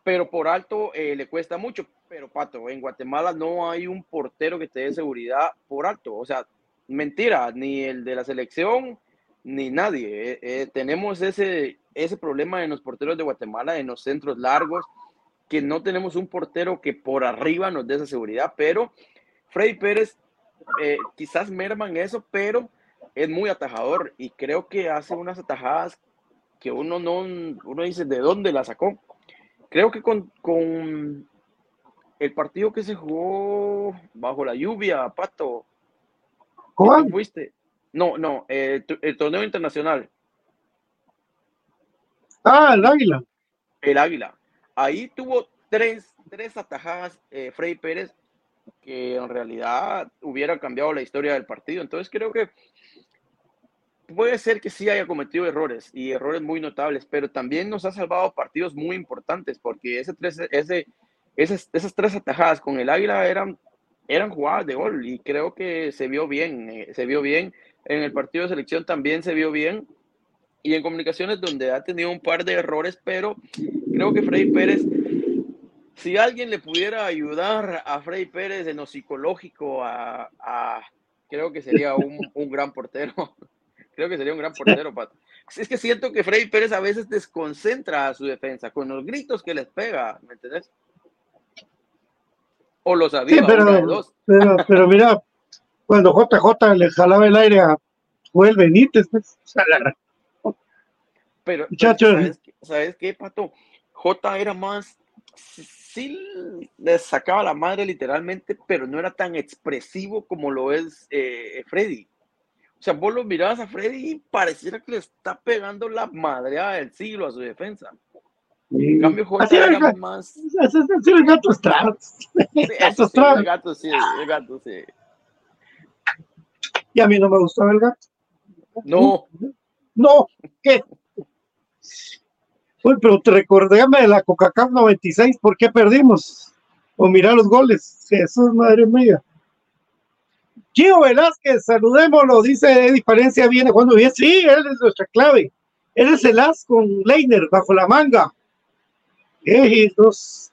pero por alto eh, le cuesta mucho. Pero Pato, en Guatemala no hay un portero que te dé seguridad por alto. O sea, mentira, ni el de la selección, ni nadie. Eh, eh, tenemos ese, ese problema en los porteros de Guatemala, en los centros largos, que no tenemos un portero que por arriba nos dé esa seguridad, pero Freddy Pérez eh, quizás merman eso, pero es muy atajador y creo que hace unas atajadas que uno no, uno dice de dónde la sacó. Creo que con, con el partido que se jugó bajo la lluvia, Pato, ¿qué ¿Cuál? tú fuiste? No, no, eh, el torneo internacional, Ah, el águila. el Águila. Ahí tuvo tres, tres atajadas eh, Freddy Pérez que en realidad hubiera cambiado la historia del partido. Entonces creo que puede ser que sí haya cometido errores y errores muy notables, pero también nos ha salvado partidos muy importantes porque ese tres, ese, esas, esas tres atajadas con el Águila eran, eran jugadas de gol y creo que se vio bien, eh, se vio bien. En el partido de selección también se vio bien y en comunicaciones donde ha tenido un par de errores, pero creo que Freddy Pérez, si alguien le pudiera ayudar a Freddy Pérez en lo psicológico, a, a- creo que sería un, un gran portero. Creo que sería un gran portero, Pato. Es que siento que Freddy Pérez a veces desconcentra a su defensa con los gritos que les pega, ¿me entendés? O los Sí, de pero, dos. pero, pero mira, cuando JJ le jalaba el aire a Joel Benítez, pues, Pero, pero Muchachos. ¿sabes, qué- ¿sabes qué, Pato? J era más, sí, sí le sacaba la madre literalmente, pero no era tan expresivo como lo es eh, Freddy. O sea, vos lo mirabas a Freddy y pareciera que le está pegando la madreada del siglo a su defensa. En cambio, Así era más. Sí, Ese es el gato Estrada. Gato sí, Estrada. el gato sí, el gato sí. Y a mí no me gustaba el gato. No, No, ¿qué? Uy, pero te recordéame de la Coca-Cola 96, ¿por qué perdimos? O mira los goles. Jesús, madre mía. Gio Velázquez, saludémoslo, dice Eddie Palencia, viene jugando bien. Sí, él es nuestra clave. Él es el as con Leiner bajo la manga. Ejitos.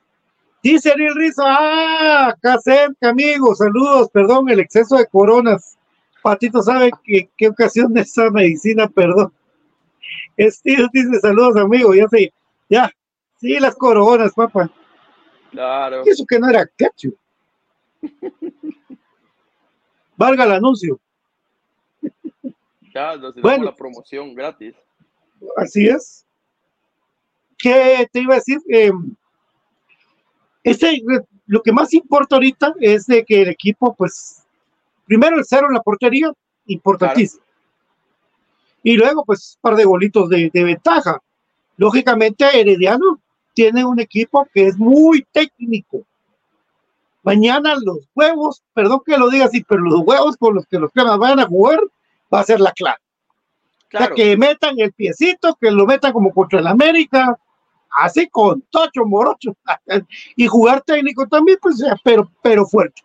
Dice Ariel Rizzo, ah, acá cerca, amigos, saludos, perdón, el exceso de coronas. Patito sabe que qué ocasión de esa medicina, perdón. Steve dice saludos, amigo, ya sé, ya, sí, las coronas, papá. claro. Y eso que no era ketchup. Valga el anuncio, Ya nos Bueno. la promoción gratis. así es. ¿Qué te iba a decir? Eh, este, lo que más importa ahorita es de que el equipo, pues, primero el cero en la portería, importantísimo. Y luego, pues, un par de golitos de, de ventaja. Lógicamente, Herediano tiene un equipo que es muy técnico. Mañana los huevos, perdón que lo diga así, pero los huevos con los que los cremas vayan a jugar va a ser la clave. O sea, Claro, que metan el piecito, que lo metan como contra el América, así con tocho, morocho, y jugar técnico también, pues, pero, pero fuerte.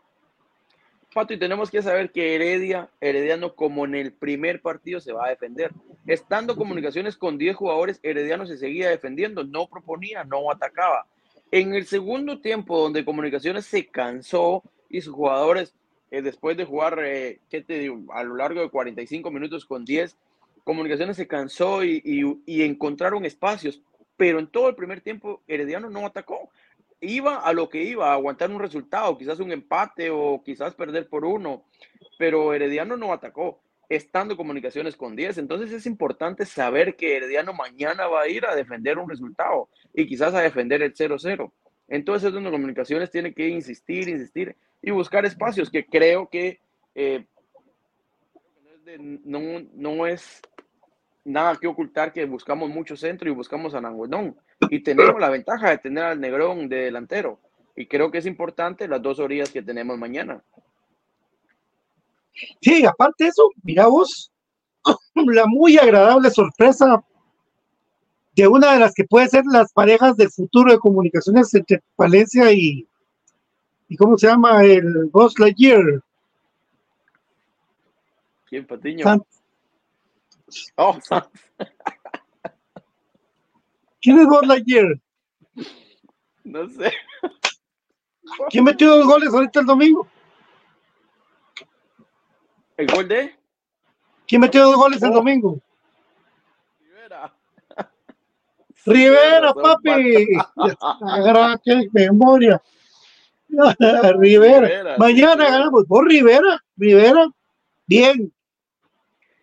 Pato, y tenemos que saber que Heredia, Herediano, como en el primer partido, se va a defender. Estando comunicaciones con 10 jugadores, Herediano se seguía defendiendo, no proponía, no atacaba. En el segundo tiempo, donde comunicaciones se cansó y sus jugadores, eh, después de jugar, eh, ¿qué te digo? A lo largo de 45 minutos con 10, comunicaciones se cansó y, y- y encontraron espacios, pero en todo el primer tiempo, Herediano no atacó iba a lo que iba, a aguantar un resultado, quizás un empate o quizás perder por uno, pero Herediano no atacó, estando comunicaciones con 10. Entonces es importante saber que Herediano mañana va a ir a defender un resultado y quizás a defender el 0-0. Entonces es donde comunicaciones tiene que insistir, insistir y buscar espacios que creo que eh, no, no es nada que ocultar que buscamos mucho centro y buscamos a Nanguenón y tenemos la ventaja de tener al Negrón de delantero. Y creo que es importante las dos orillas que tenemos mañana. Sí, aparte de eso, mira vos, la muy agradable sorpresa de una de las que puede ser las parejas del futuro de comunicaciones entre Valencia y, y ¿cómo se llama? El Buzz Lightyear. ¿Quién, Patiño? Oh, ¿Quién es Lightyear? no sé. ¿Quién metió dos goles ahorita el domingo? ¿El gol de ¿Quién metió dos goles el Oh. domingo? Rivera? Rivera, papi. Agarra, qué memoria. Rivera. Rivera, Mañana ganamos. Vos, Rivera. Rivera. Bien.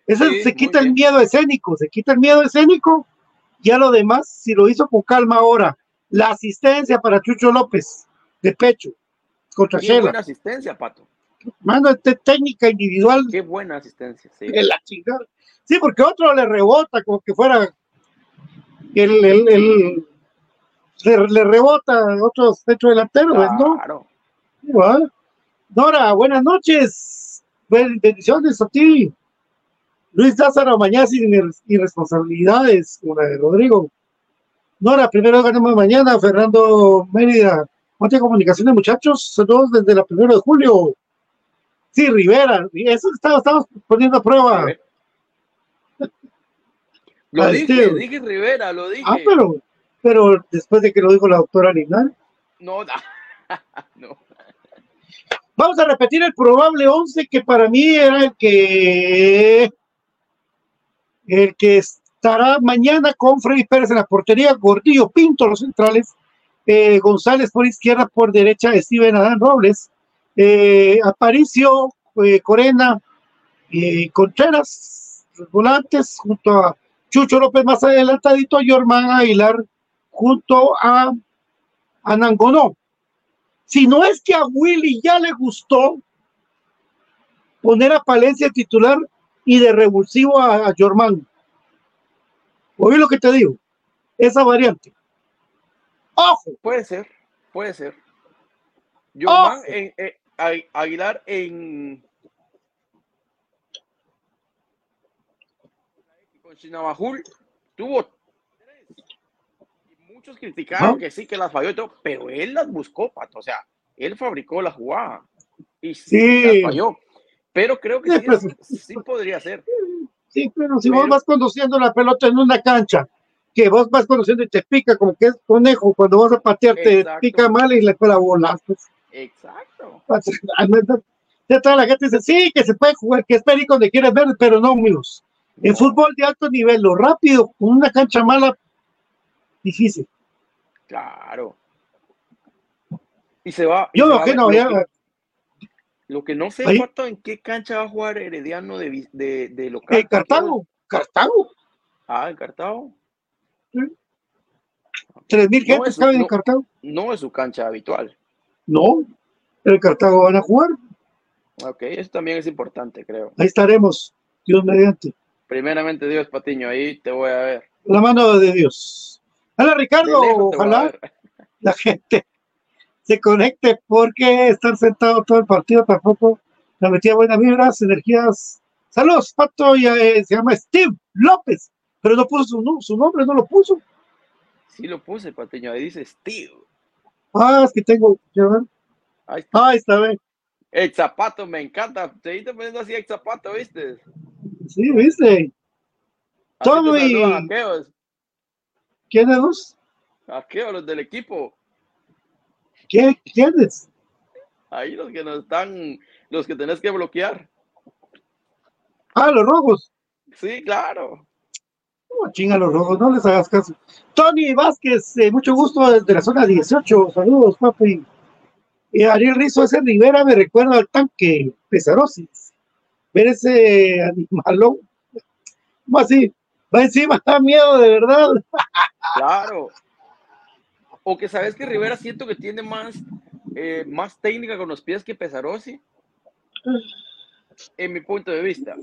Ese Sí, se quita el miedo escénico. Se quita el miedo escénico. Ya lo demás, si lo hizo con calma ahora. La asistencia para Chucho López. De pecho. Contra Qué buena asistencia, Pato. Mano, esta técnica individual Qué buena asistencia, sí. la chingada. Sí, porque otro le rebota como que fuera el, el, el- le, le rebota a otro centro delantero, pues, ¿no? Claro. Igual. Nora, buenas noches. Ben- Bendiciones a ti. Luis Lázaro, mañana sin irres- irresponsabilidades, como la de Rodrigo. Nora, primero ganemos mañana. Fernando Mérida, ¿cuántas comunicaciones, muchachos? Saludos desde la primera de julio. Sí, Rivera, eso estaba- estamos poniendo a prueba. Lo dije, este- dije Rivera, lo dije. Ah, pero, pero después de que lo dijo la doctora Linares. No, no. no. Vamos a repetir el probable 11 que para mí era el que el que estará mañana con Freddy Pérez en la portería, Gordillo Pinto los centrales, eh, González por izquierda, por derecha Steven Adán Robles, eh, Aparicio, eh, Corena, eh, Contreras, volantes, junto a Chucho López más adelantadito, y Ormán Aguilar junto a Anangonó. Si no es que a Willy ya le gustó poner a Palencia titular y de revulsivo a, a Jormán. ¿Oí lo que te digo? Esa variante. Ojo, Puede ser, puede ser. Jormán en, en- Agu- Aguilar en con Chinabajul tuvo muchos criticaron que sí que las falló y todo, pero él las buscó, pato. O sea, él fabricó la jugada y sí, Sí. las falló. Pero creo que Sí, sí, podría ser. sí, pero si vos vas conduciendo la pelota en una cancha, que vos vas conduciendo y te pica como que es conejo, cuando vas a patear te Exacto. pica mal y le la bolas. pues. Exacto. Ya toda la gente dice, sí, que se puede jugar, que es perico donde quieres ver, pero no, amigos. En fútbol de alto nivel, lo rápido, con una cancha mala, difícil. Claro. Y se va. y Yo se va que no, ya, Lo que no sé, Ahí. Pato, en qué cancha va a jugar Herediano de, de, de local. eh, Cartago, Cartago, Ah, en Cartago. tres mil No, gente eso caben en no. Cartago. No es su cancha habitual. No, en el Cartago van a jugar, Ok, eso también es importante, creo. ahí estaremos, Dios mediante. Primeramente, Dios Patiño, ahí te voy a ver. La mano de Dios. Hola Ricardo, ojalá la gente se conecte porque estar sentado todo el partido tampoco la metía buenas vibras, energías. Saludos, Pato, ya, eh, se llama Steve López, pero no puso su, nu- su nombre, no lo puso. Sí lo puse, Patiño. Ahí dice Steve. Ah, es que tengo, ya ven. Ahí está. Ah, está bien. El zapato, me encanta. Seguiste poniendo así el zapato, ¿viste? Sí, viste. Así te Todo y- saludan aquellos, ¿Quién es vos? aquellos, los del equipo. ¿Qué, ¿Quién es? Ahí los que nos están, los que tenés que bloquear. Ah, los rojos. Sí, claro. No, chinga los rojos, no les hagas caso. Tony Vázquez, eh, mucho gusto desde la zona 18. Saludos, papi. Y Ariel Rizo, ese Rivera me recuerda al tanque Pesarosis. Ver ese animalón. ¿Cómo así? Va encima, da miedo de verdad. Claro. O que sabes que Rivera siento que tiene más, eh, más técnica con los pies que Pesarosi. En mi punto de vista.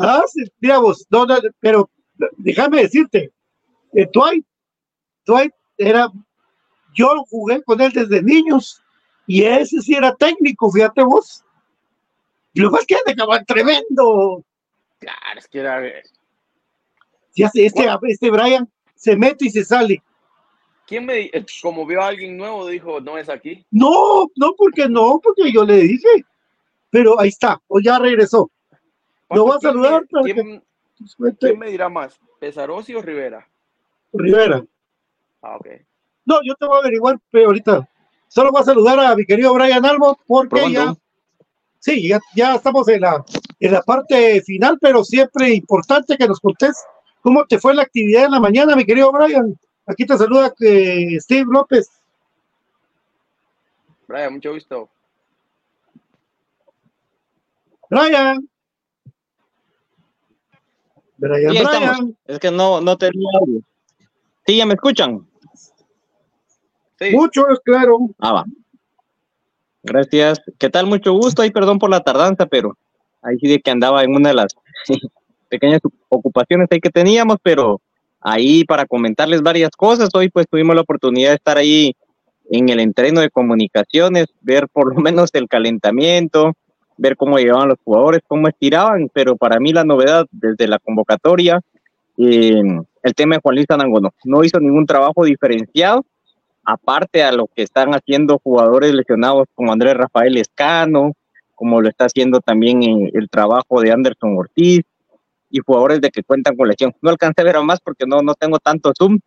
Ah, sí, mira vos, no, no, pero déjame decirte, eh, Dwight, Dwight era, yo jugué con él desde niños y ese sí era técnico, fíjate vos. Y lo más que es de tremendo. Claro, es que era. Ya sé, este, este Brian se mete y se sale. ¿Quién me, como vio a alguien nuevo, dijo, no es aquí? No, no, porque no, porque yo le dije. Pero ahí está, o ya regresó. Lo voy a ¿Quién me- saludar que ¿Quién, me dirá más? ¿Pesarosi o Rivera? Rivera. Ah, ok. No, yo te voy a averiguar, pero ahorita. Solo voy a saludar a mi querido Brian Albo, porque Pronto. ya, sí, ya, ya estamos en la, en la parte final, pero siempre importante que nos contés cómo te fue la actividad en la mañana, mi querido Brian. Aquí te saluda eh, Steve López. Brian, mucho gusto. Brian. Brian, Sí, ahí Brian. estamos. Es que no, no tenía audio. Sí, ya me escuchan. Sí, Mucho, es claro. Ah, va. Gracias. ¿Qué tal? Mucho gusto. Ay, perdón por la tardanza, pero ahí sí de que andaba en una de las pequeñas ocupaciones ahí que teníamos, pero ahí para comentarles varias cosas. Hoy pues tuvimos la oportunidad de estar ahí en el entreno de comunicaciones, ver por lo menos el calentamiento, ver cómo llegaban los jugadores, cómo estiraban, pero para mí la novedad desde la convocatoria, eh, el tema de Juan Luis Anangono, no hizo ningún trabajo diferenciado, aparte a lo que están haciendo jugadores lesionados como Andrés Rafael Escano, como lo está haciendo también eh, el trabajo de Anderson Ortiz y jugadores de que cuentan con lesión. No alcancé a ver a más porque no, no tengo tanto Zoom,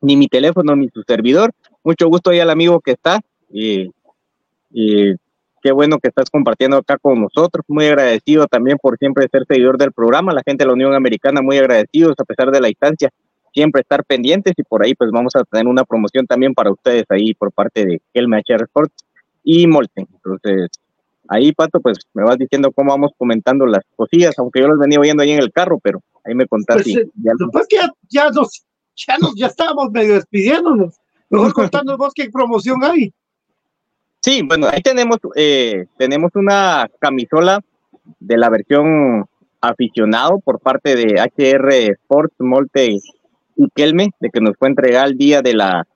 ni mi teléfono, ni su servidor. Mucho gusto ahí al amigo que está. Y, qué bueno que estás compartiendo acá con nosotros. Muy agradecido también por siempre ser seguidor del programa. La gente de la Unión Americana, muy agradecidos a pesar de la distancia siempre estar pendientes y por ahí pues vamos a tener una promoción también para ustedes ahí por parte de LMHR Sports y Molten. Entonces, ahí Pato, pues me vas diciendo cómo vamos comentando las cosillas, aunque yo los venía oyendo ahí en el carro, pero ahí me contás. Pues, eh, Lo que ya, ya nos, ya nos, ya estábamos medio despidiéndonos. Mejor contando vos qué promoción hay. Sí, bueno, ahí tenemos, eh, tenemos una camisola de la versión aficionado por parte de HR Sports Molte y Kelme de que nos fue entregada el día de la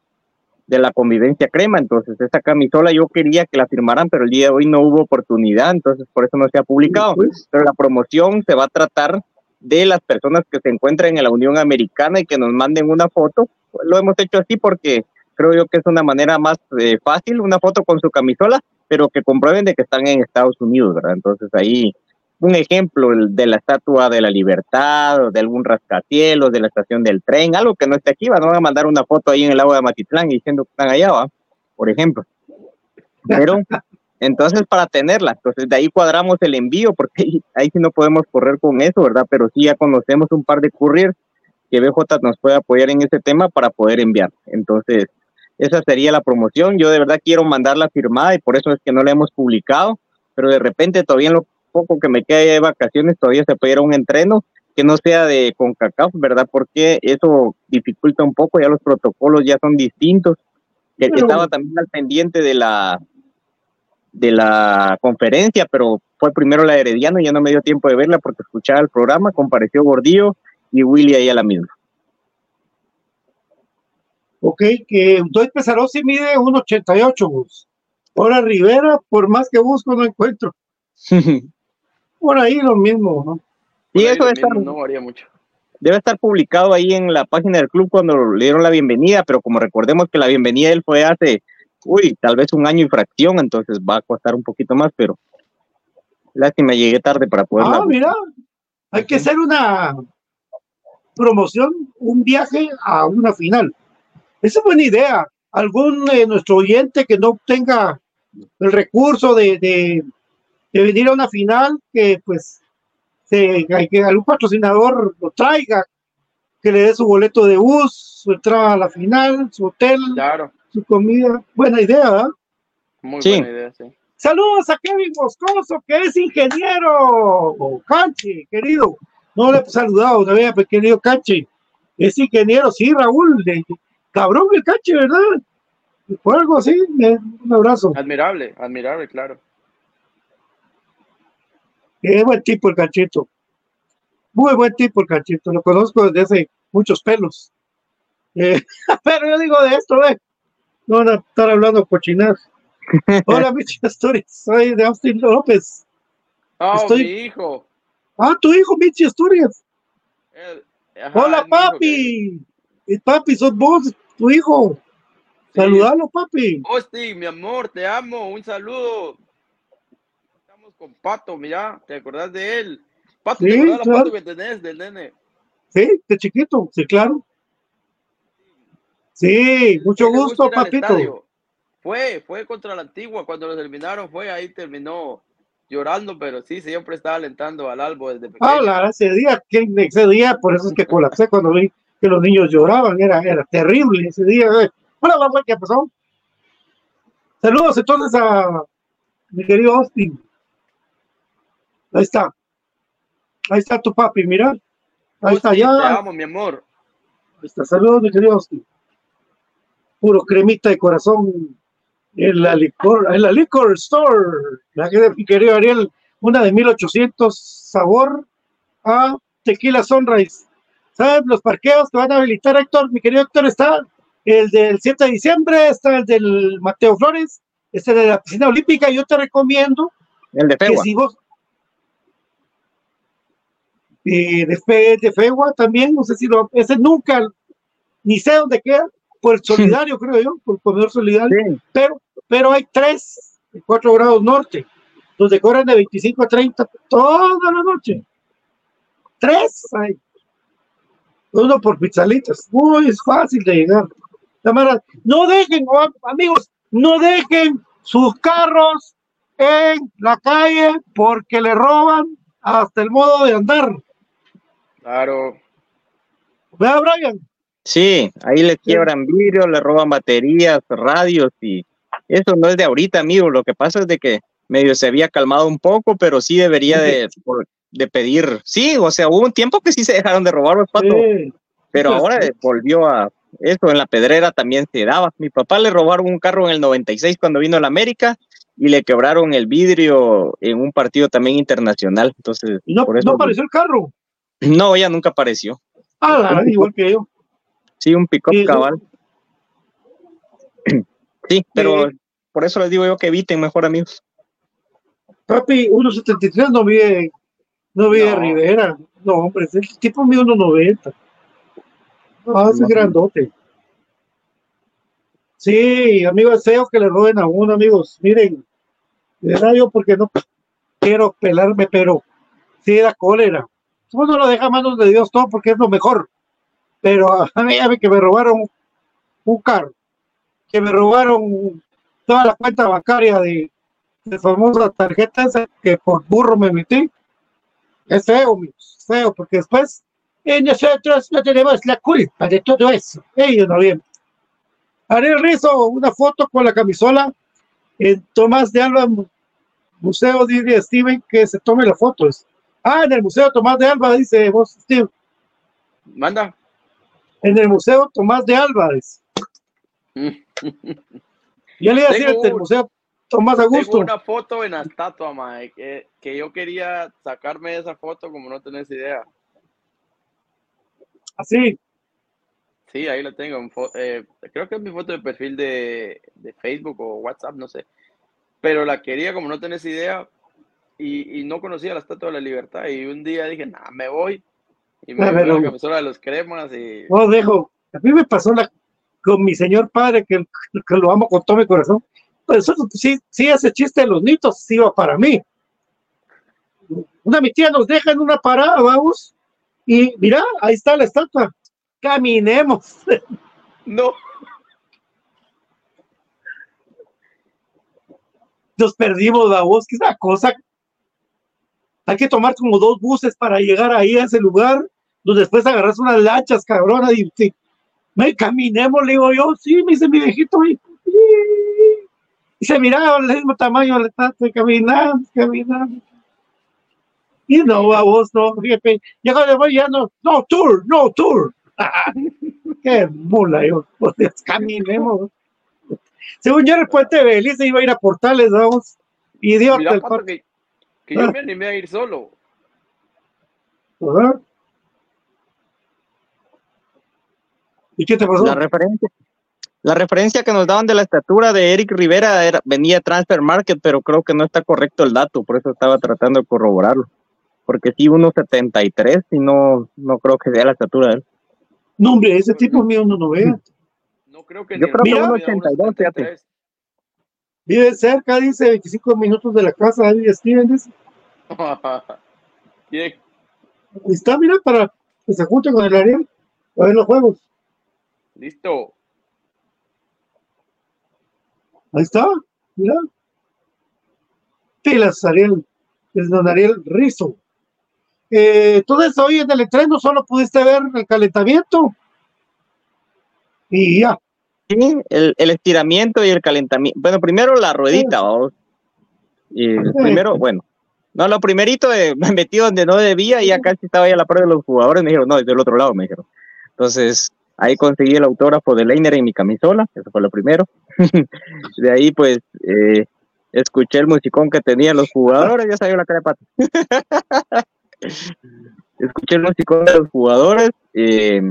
de la convivencia crema, entonces esa camisola yo quería que la firmaran, pero el día de hoy no hubo oportunidad, entonces por eso no se ha publicado, pero la promoción se va a tratar de las personas que se encuentran en la Unión Americana y que nos manden una foto, lo hemos hecho así porque creo yo que es una manera más eh, fácil, una foto con su camisola, pero que comprueben de que están en Estados Unidos, ¿verdad? Entonces ahí un ejemplo de la Estatua de la Libertad o de algún rascacielos, de la estación del tren, algo que no esté aquí, van a mandar una foto ahí en el agua de Matitlán diciendo que están allá, ¿va? por ejemplo. Pero entonces para tenerla, entonces de ahí cuadramos el envío, porque ahí sí no podemos correr con eso, ¿verdad? Pero sí ya conocemos un par de couriers que BJ nos puede apoyar en ese tema para poder enviar. Entonces, esa sería la promoción. Yo de verdad quiero mandarla firmada y por eso es que no la hemos publicado, pero de repente todavía lo poco que me queda de vacaciones todavía se puede ir a un entreno que no sea de CONCACAF, ¿verdad? Porque eso dificulta un poco, ya los protocolos ya son distintos. El que estaba también al pendiente de la de la conferencia, pero fue primero la Herediano y ya no me dio tiempo de verla porque escuchaba el programa, compareció Gordillo y Willy ahí a la misma. Ok, que Doy Pesarosi mide 1.88, Gus. Ahora Rivera, por más que busco, no encuentro. Por ahí lo mismo, ¿no? Y eso debe estar, no varía mucho. debe estar publicado ahí en la página del club cuando le dieron la bienvenida, pero como recordemos que la bienvenida de él fue hace, uy, tal vez un año y fracción, entonces va a costar un poquito más, pero lástima, llegué tarde para poder. Ah, mira, hay que hacer una promoción, un viaje a una final. Esa es buena idea. Algún de nuestro oyente que no tenga el recurso de, de, de venir a una final, que pues se, hay que algún patrocinador lo traiga, que le dé su boleto de bus, su entrada a la final, su hotel, Claro, su comida. Buena idea, ¿verdad? muy Sí. buena idea, sí. Saludos a Kevin Moscoso, que es ingeniero. Canchi, querido. No le he saludado todavía, pues, querido Canchi. Es ingeniero, sí, Raúl. de- cabrón el Canchi, ¿verdad? Por algo así, un abrazo. Admirable, admirable, claro. Qué buen tipo el Canchito. Muy buen tipo el Canchito. Lo conozco desde hace muchos pelos. Eh, pero yo digo de esto, ¿eh? No van a estar hablando cochinadas. Hola, Michi Asturias. Soy de Austin López. Oh, Estoy- mi hijo. Ah, tu hijo, Michi Asturias. El- ajá, Hola, el hijo que- papi. Y papi, sos vos, tu hijo. Sí. Saludalo, papi. Osti, mi amor, te amo, un saludo. Con Pato, mira, ¿te acordás de él? Pato, ¿te Sí, acordás la claro. foto que tenés del nene? Sí, de chiquito, sí, claro. Sí, mucho gusto, papito. Fue, fue contra la antigua, cuando los eliminaron, fue ahí, terminó llorando, pero sí, siempre estaba alentando al Albo desde pequeño. Ah, la- ese día, ese día, por eso es que colapsé cuando vi que los niños lloraban, era, era terrible ese día. Hola, mamá, ¿qué pasó? Saludos entonces a mi querido Austin. Ahí está. Ahí está tu papi, mira. Ahí está, ya. Te amo, mi amor. Ahí está. Saludos, mi querido Austin. Puro cremita de corazón en la licor, en la liquor store. La que de mi querido Ariel, una de 1800 sabor a tequila sunrise. ¿Sabes? Los parqueos que van a habilitar, Héctor, mi querido Héctor, está el del 7 de diciembre, está el del Mateo Flores, este de la piscina olímpica. Yo te recomiendo El de que Pegua. si vos eh, de, Fe- de Fegua también, no sé si lo, ese nunca, ni sé dónde queda, por el solidario, creo yo, por el comedor solidario, Sí. pero, pero hay tres, de 4 grados norte, donde cobran de 25 a 30 toda la noche. Tres hay. Uno por pizzalitas. Muy fácil de llegar. Cámara, no dejen, amigos, no dejen sus carros en la calle porque le roban hasta el modo de andar. Claro. ¿Verdad, Brian? Sí, ahí les quiebran vidrio, le roban baterías, radios y eso no es de ahorita, amigo. Lo que pasa es de que medio se había calmado un poco, pero sí debería de, de pedir. Sí, o sea, hubo un tiempo que sí se dejaron de robar los patos, Sí. pero pues, ahora volvió a eso. En la pedrera también se daba. Mi papá le robaron un carro en el 96 cuando vino a la América y le quebraron el vidrio en un partido también internacional. Entonces, no, por eso no apareció el carro. No, ella nunca apareció. Ah, la- igual que yo. Sí, un pick-up Sí, cabal. Sí, pero por eso les digo yo que eviten mejor amigos. Papi, 1.73 no vive, no vive No. Rivera. No, hombre, el tipo mide 1.90. Ah, es No. grandote. Sí, amigo, es feo que le roben a uno, amigos. Miren, de verdad yo porque no quiero pelarme, pero sí da cólera. Uno lo deja a manos de Dios todo porque es lo mejor. Pero a mí, a mí que me robaron un carro, que me robaron toda la cuenta bancaria de, de famosa tarjeta esa que por burro me metí. Es feo, amigos, feo, porque después eh, nosotros no tenemos la culpa de todo eso. Ellos no bien. Ariel Rizo, una foto con la camisola en Tomás de Alba Mu- Museo, dice Steven, que se tome la foto. Ah, en el Museo Tomás de Alba, dice vos, Steve. Manda. En el Museo Tomás de dice. Ya le iba a decir, en el Museo Tomás Augusto. Tengo una foto en la estatua, mae, que, que yo quería sacarme esa foto como no tenés idea. Así. Sí, ahí la tengo. eh, creo que es mi foto de perfil de, de Facebook o WhatsApp, no sé. Pero la quería como no tenés idea y, y no conocía la Estatua de la Libertad. Y un día dije, nah, me voy. Y me Ah, puse pero- la camisola de los cremas y... No dejo. A mí me pasó la, con mi señor padre, que, que lo amo con todo mi corazón. Pues eso, sí, sí, ese chiste de los nitos iba para mí. Una mi tía nos deja en una parada, vamos, y mira, ahí está la estatua. Caminemos. No, Nos perdimos, vamos, que es una cosa. Hay que tomar como dos buses para llegar ahí a ese lugar, donde después agarras unas lanchas, cabrona, y, y- me caminemos, le digo yo, sí, me dice mi viejito, y, y se miraba al mismo tamaño y caminamos, caminamos. Y no, a vos no, jefe. Ya cuando voy ya no, no tour, no tour. Qué mula, yo, pues, caminemos. Según yo, el puente Belice iba a ir a Portales, vamos. Idiota mira, el parque. Que, yo me animé a ir solo. Ajá. ¿Y qué te pasó? La referencia, la referencia que nos daban de la estatura de Eric Rivera era, venía de Transfer Market, pero creo que no está correcto el dato, por eso estaba tratando de corroborarlo. Porque sí, 1.73 y no, no creo que sea la estatura de él. No, hombre, ese tipo mío no lo vea. No creo que Yo creo que en Mira. mi vida 1.82, fíjate. 1.73. Vive cerca, dice, 25 minutos de la casa, ahí Steven dice. Bien. Ahí está, mira, para que se junte con el Ariel a ver los juegos. Listo. Ahí está, mira. Pilas, Ariel, es don Ariel Rizo. Eh, entonces, hoy en el entreno solo pudiste ver el calentamiento. Y ya. Sí, el, el estiramiento y el calentamiento. Bueno, primero la ruedita, vamos. Y primero, bueno, no, lo primerito eh, me metí donde no debía y ya casi estaba ahí a la par de los jugadores. Me dijeron, no, es del otro lado, me dijeron. Entonces, ahí conseguí el autógrafo de Leiner en mi camisola, eso fue lo primero. de ahí, pues, eh, escuché el musicón que tenían los jugadores, ya salió la cara de pato. escuché el musicón de los jugadores. eh,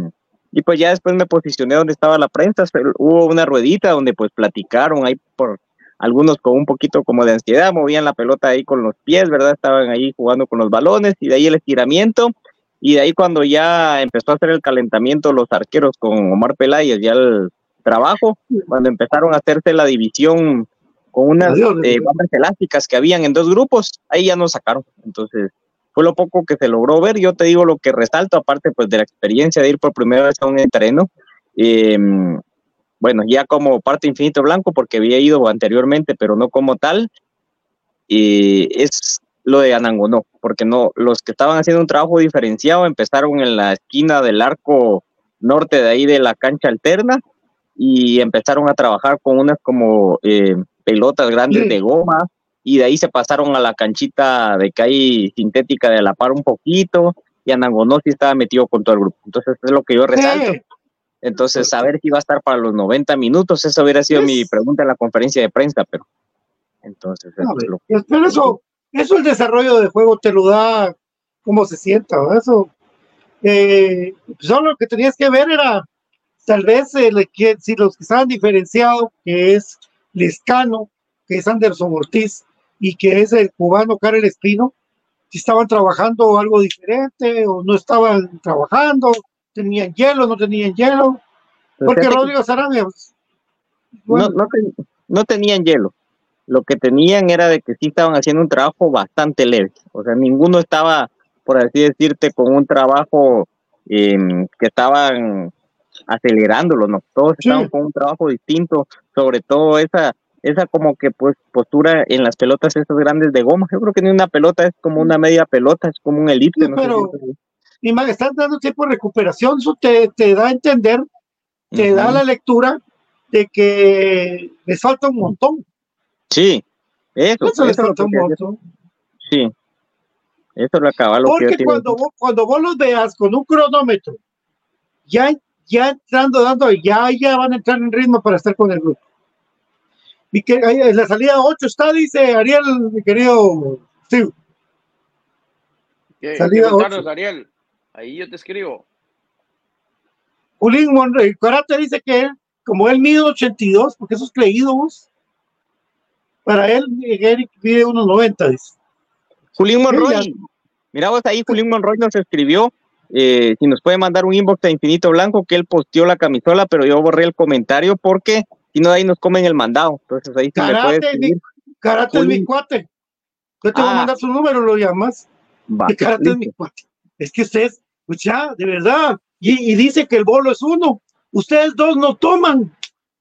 y pues ya después me posicioné donde estaba la prensa, hubo una ruedita donde pues platicaron ahí por algunos con un poquito como de ansiedad, movían la pelota ahí con los pies, ¿verdad? Estaban ahí jugando con los balones y de ahí el estiramiento y de ahí cuando ya empezó a hacer el calentamiento los arqueros con Omar Peláez, ya el trabajo, cuando empezaron a hacerse la división con unas Adiós, eh, bandas elásticas que habían en dos grupos, ahí ya nos sacaron. Entonces, fue lo poco que se logró ver. Yo te digo lo que resalto, aparte pues de la experiencia de ir por primera vez a un entreno. eh, bueno, ya como parte Infinito Blanco, porque había ido anteriormente, pero no como tal, eh, es lo de Anangonó, porque no, los que estaban haciendo un trabajo diferenciado empezaron en la esquina del arco norte de ahí de la cancha alterna y empezaron a trabajar con unas como eh, pelotas grandes Sí. de goma y de ahí se pasaron a la canchita de que hay sintética de la par un poquito y Anangonó sí estaba metido con todo el grupo. Entonces es lo que yo resalto. Entonces, saber si va a estar para los 90 minutos, esa hubiera sido mi pregunta en la conferencia de prensa, pero Entonces, No, eso es lo- pero eso, eso el desarrollo de juego te lo da como se sienta. Eso, eh, solo lo que tenías que ver era tal vez el que- si los que estaban diferenciados, que es Lescano, que es Anderson Ortiz y que es el cubano Karel Espino, si estaban trabajando algo diferente o no estaban trabajando, tenían hielo, no tenían hielo, porque Rodrigo Sarabia, pues, no, no, ten- no tenían hielo. Lo que tenían era de que sí estaban haciendo un trabajo bastante leve. O sea, ninguno estaba, por así decirte, con un trabajo em, que estaban acelerándolo, ¿no? Todos Sí. estaban con un trabajo distinto, sobre todo esa esa como que pues postura en las pelotas esas grandes de goma. Yo creo que ni una pelota es como una media pelota, es como un elipse. Sí, no sé pero- y más, están dando tiempo de recuperación, eso te, te da a entender, te da la lectura de que les falta un montón. Sí, eso, Eso lo falta un que- montón. Sí, eso es lo acaba lo que Porque a cuando vos, cuando vos los veas con un cronómetro, ya, ya entrando, dando, ya, ya van a entrar en ritmo para estar con el grupo. Y que ahí en la salida 8 está, dice Ariel, mi querido Steve. ¿Qué, Salida qué contarnos, ocho. Ariel? Ahí yo te escribo. Julín Monroy, Karate dice que como él mide 82, porque eso es creído vos, para él, Eric mide 1,90, dice. Julián Monroy. Mira vos ahí, Julián Monroy nos escribió. eh, si nos puede mandar un inbox a Infinito Blanco que él posteó la camisola, pero yo borré el comentario porque si no, de ahí nos comen el mandado. Entonces ahí sí me Karate, mi, karate es mi cuate. Yo te voy a Ah. mandar su número, lo llamas. Va, karate es mi cuate. Es que ustedes, ya, de verdad. Y, y dice que el bolo es uno. Ustedes dos no toman.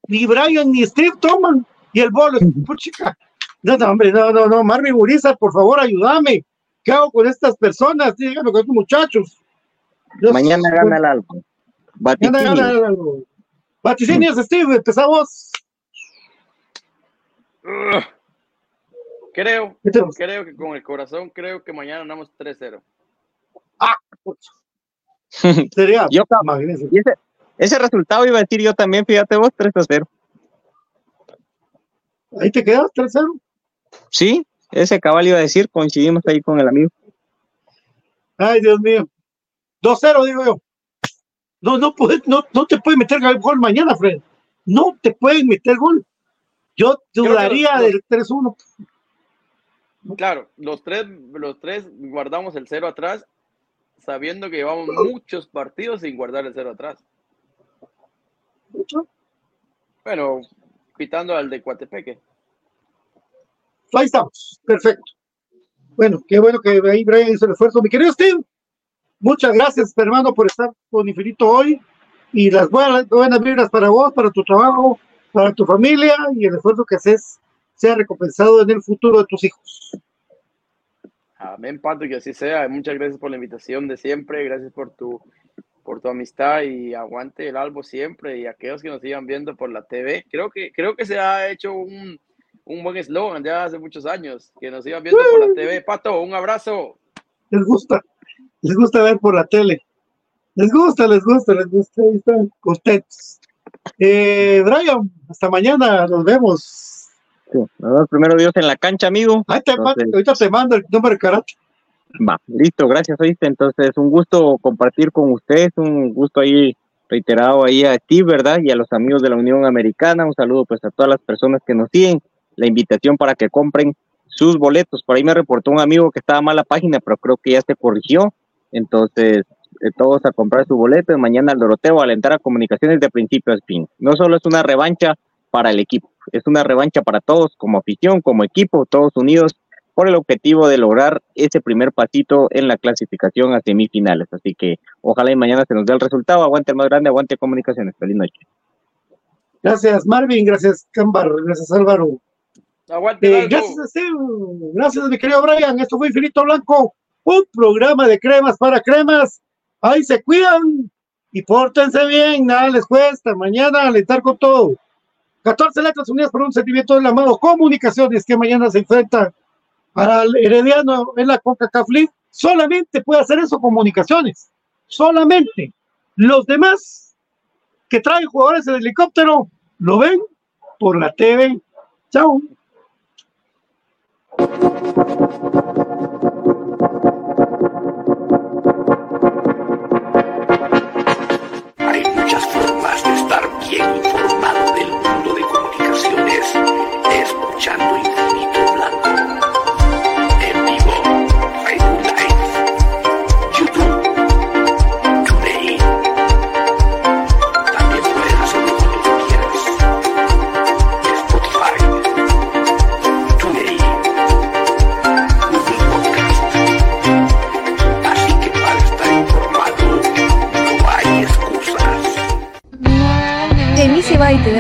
Ni Brian ni Steve toman. Y el bolo es, puchica. No, no, hombre, no, no, no. Marvin Uriza, por favor, ayúdame. ¿Qué hago con estas personas? Díganme con estos muchachos. Yo- Mañana gana el álbum. Vaticinios, Steve, empezamos. Creo, creo que con el corazón, creo que mañana ganamos 3-0. Sería Yo, ese, ese resultado iba a decir yo también, fíjate vos, 3 a 0. Ahí te quedas, tercero. Sí, ese cabal iba a decir, coincidimos ahí con el amigo. Ay, Dios mío. 2-0, digo yo. No, no, puedes, no, no te pueden meter gol mañana, Fred. No te pueden meter gol. Yo dudaría los- del 3-1. Claro, los tres, los tres guardamos el 0 atrás, sabiendo que llevamos muchos partidos sin guardar el 0 atrás. Bueno, quitando al de Coatepeque. Ahí estamos. Perfecto. Bueno, qué bueno que ahí Brian hizo el esfuerzo. Mi querido Steve, muchas gracias, hermano, por estar con Infinito hoy. Y las buenas, buenas vibras para vos, para tu trabajo, para tu familia y el esfuerzo que haces sea recompensado en el futuro de tus hijos. Amén, Pato, que así sea. Muchas gracias por la invitación de siempre. Gracias por tu, por tu amistad y aguante el albo siempre. Y aquellos que nos sigan viendo por la TV. Creo que, creo que se ha hecho un, un buen eslogan ya hace muchos años. Que nos sigan viendo por la TV. Pato, un abrazo. Les gusta, les gusta ver por la tele. Les gusta, les gusta, les gusta. Ahí están contentos. Eh, Brian, hasta mañana, nos vemos. Sí, nos vemos primero Dios en la cancha, amigo. Ahí te mando- ahorita te mando el número de karate. Va, listo, gracias, oíste. Entonces, un gusto compartir con ustedes, un gusto ahí reiterado ahí a ti, ¿verdad? Y a los amigos de la Unión Americana, un saludo pues a todas las personas que nos siguen, la invitación para que compren sus boletos. Por ahí me reportó un amigo que estaba mal la página, pero creo que ya se corrigió. Entonces, eh, todos a comprar su boleto. y Mañana al Doroteo a alentar a comunicaciones de principio a fin. No solo es una revancha para el equipo, es una revancha para todos, como afición, como equipo, todos unidos por el objetivo de lograr ese primer pasito en la clasificación a semifinales. Así que ojalá y mañana se nos dé el resultado. Aguante el más grande, aguante comunicaciones. Feliz noche. Gracias, Marvin. Gracias, Cámbar. Gracias, Álvaro. Aguante Eh, gracias, Steve. Gracias, mi querido Brian. Esto fue Infinito Blanco, un programa de cremas para cremas. Ahí se cuidan y pórtense bien. Nada les cuesta. Mañana alentar con todo. 14 letras unidas por un sentimiento del amado. Comunicaciones que mañana se enfrenta al Herediano en la CONCACAF League. Solamente puede hacer eso comunicaciones. Solamente. Los demás que traen jugadores en helicóptero lo ven por la TV. Chao. Muchas formas de estar bien informado del mundo de comunicaciones escuchando Infinito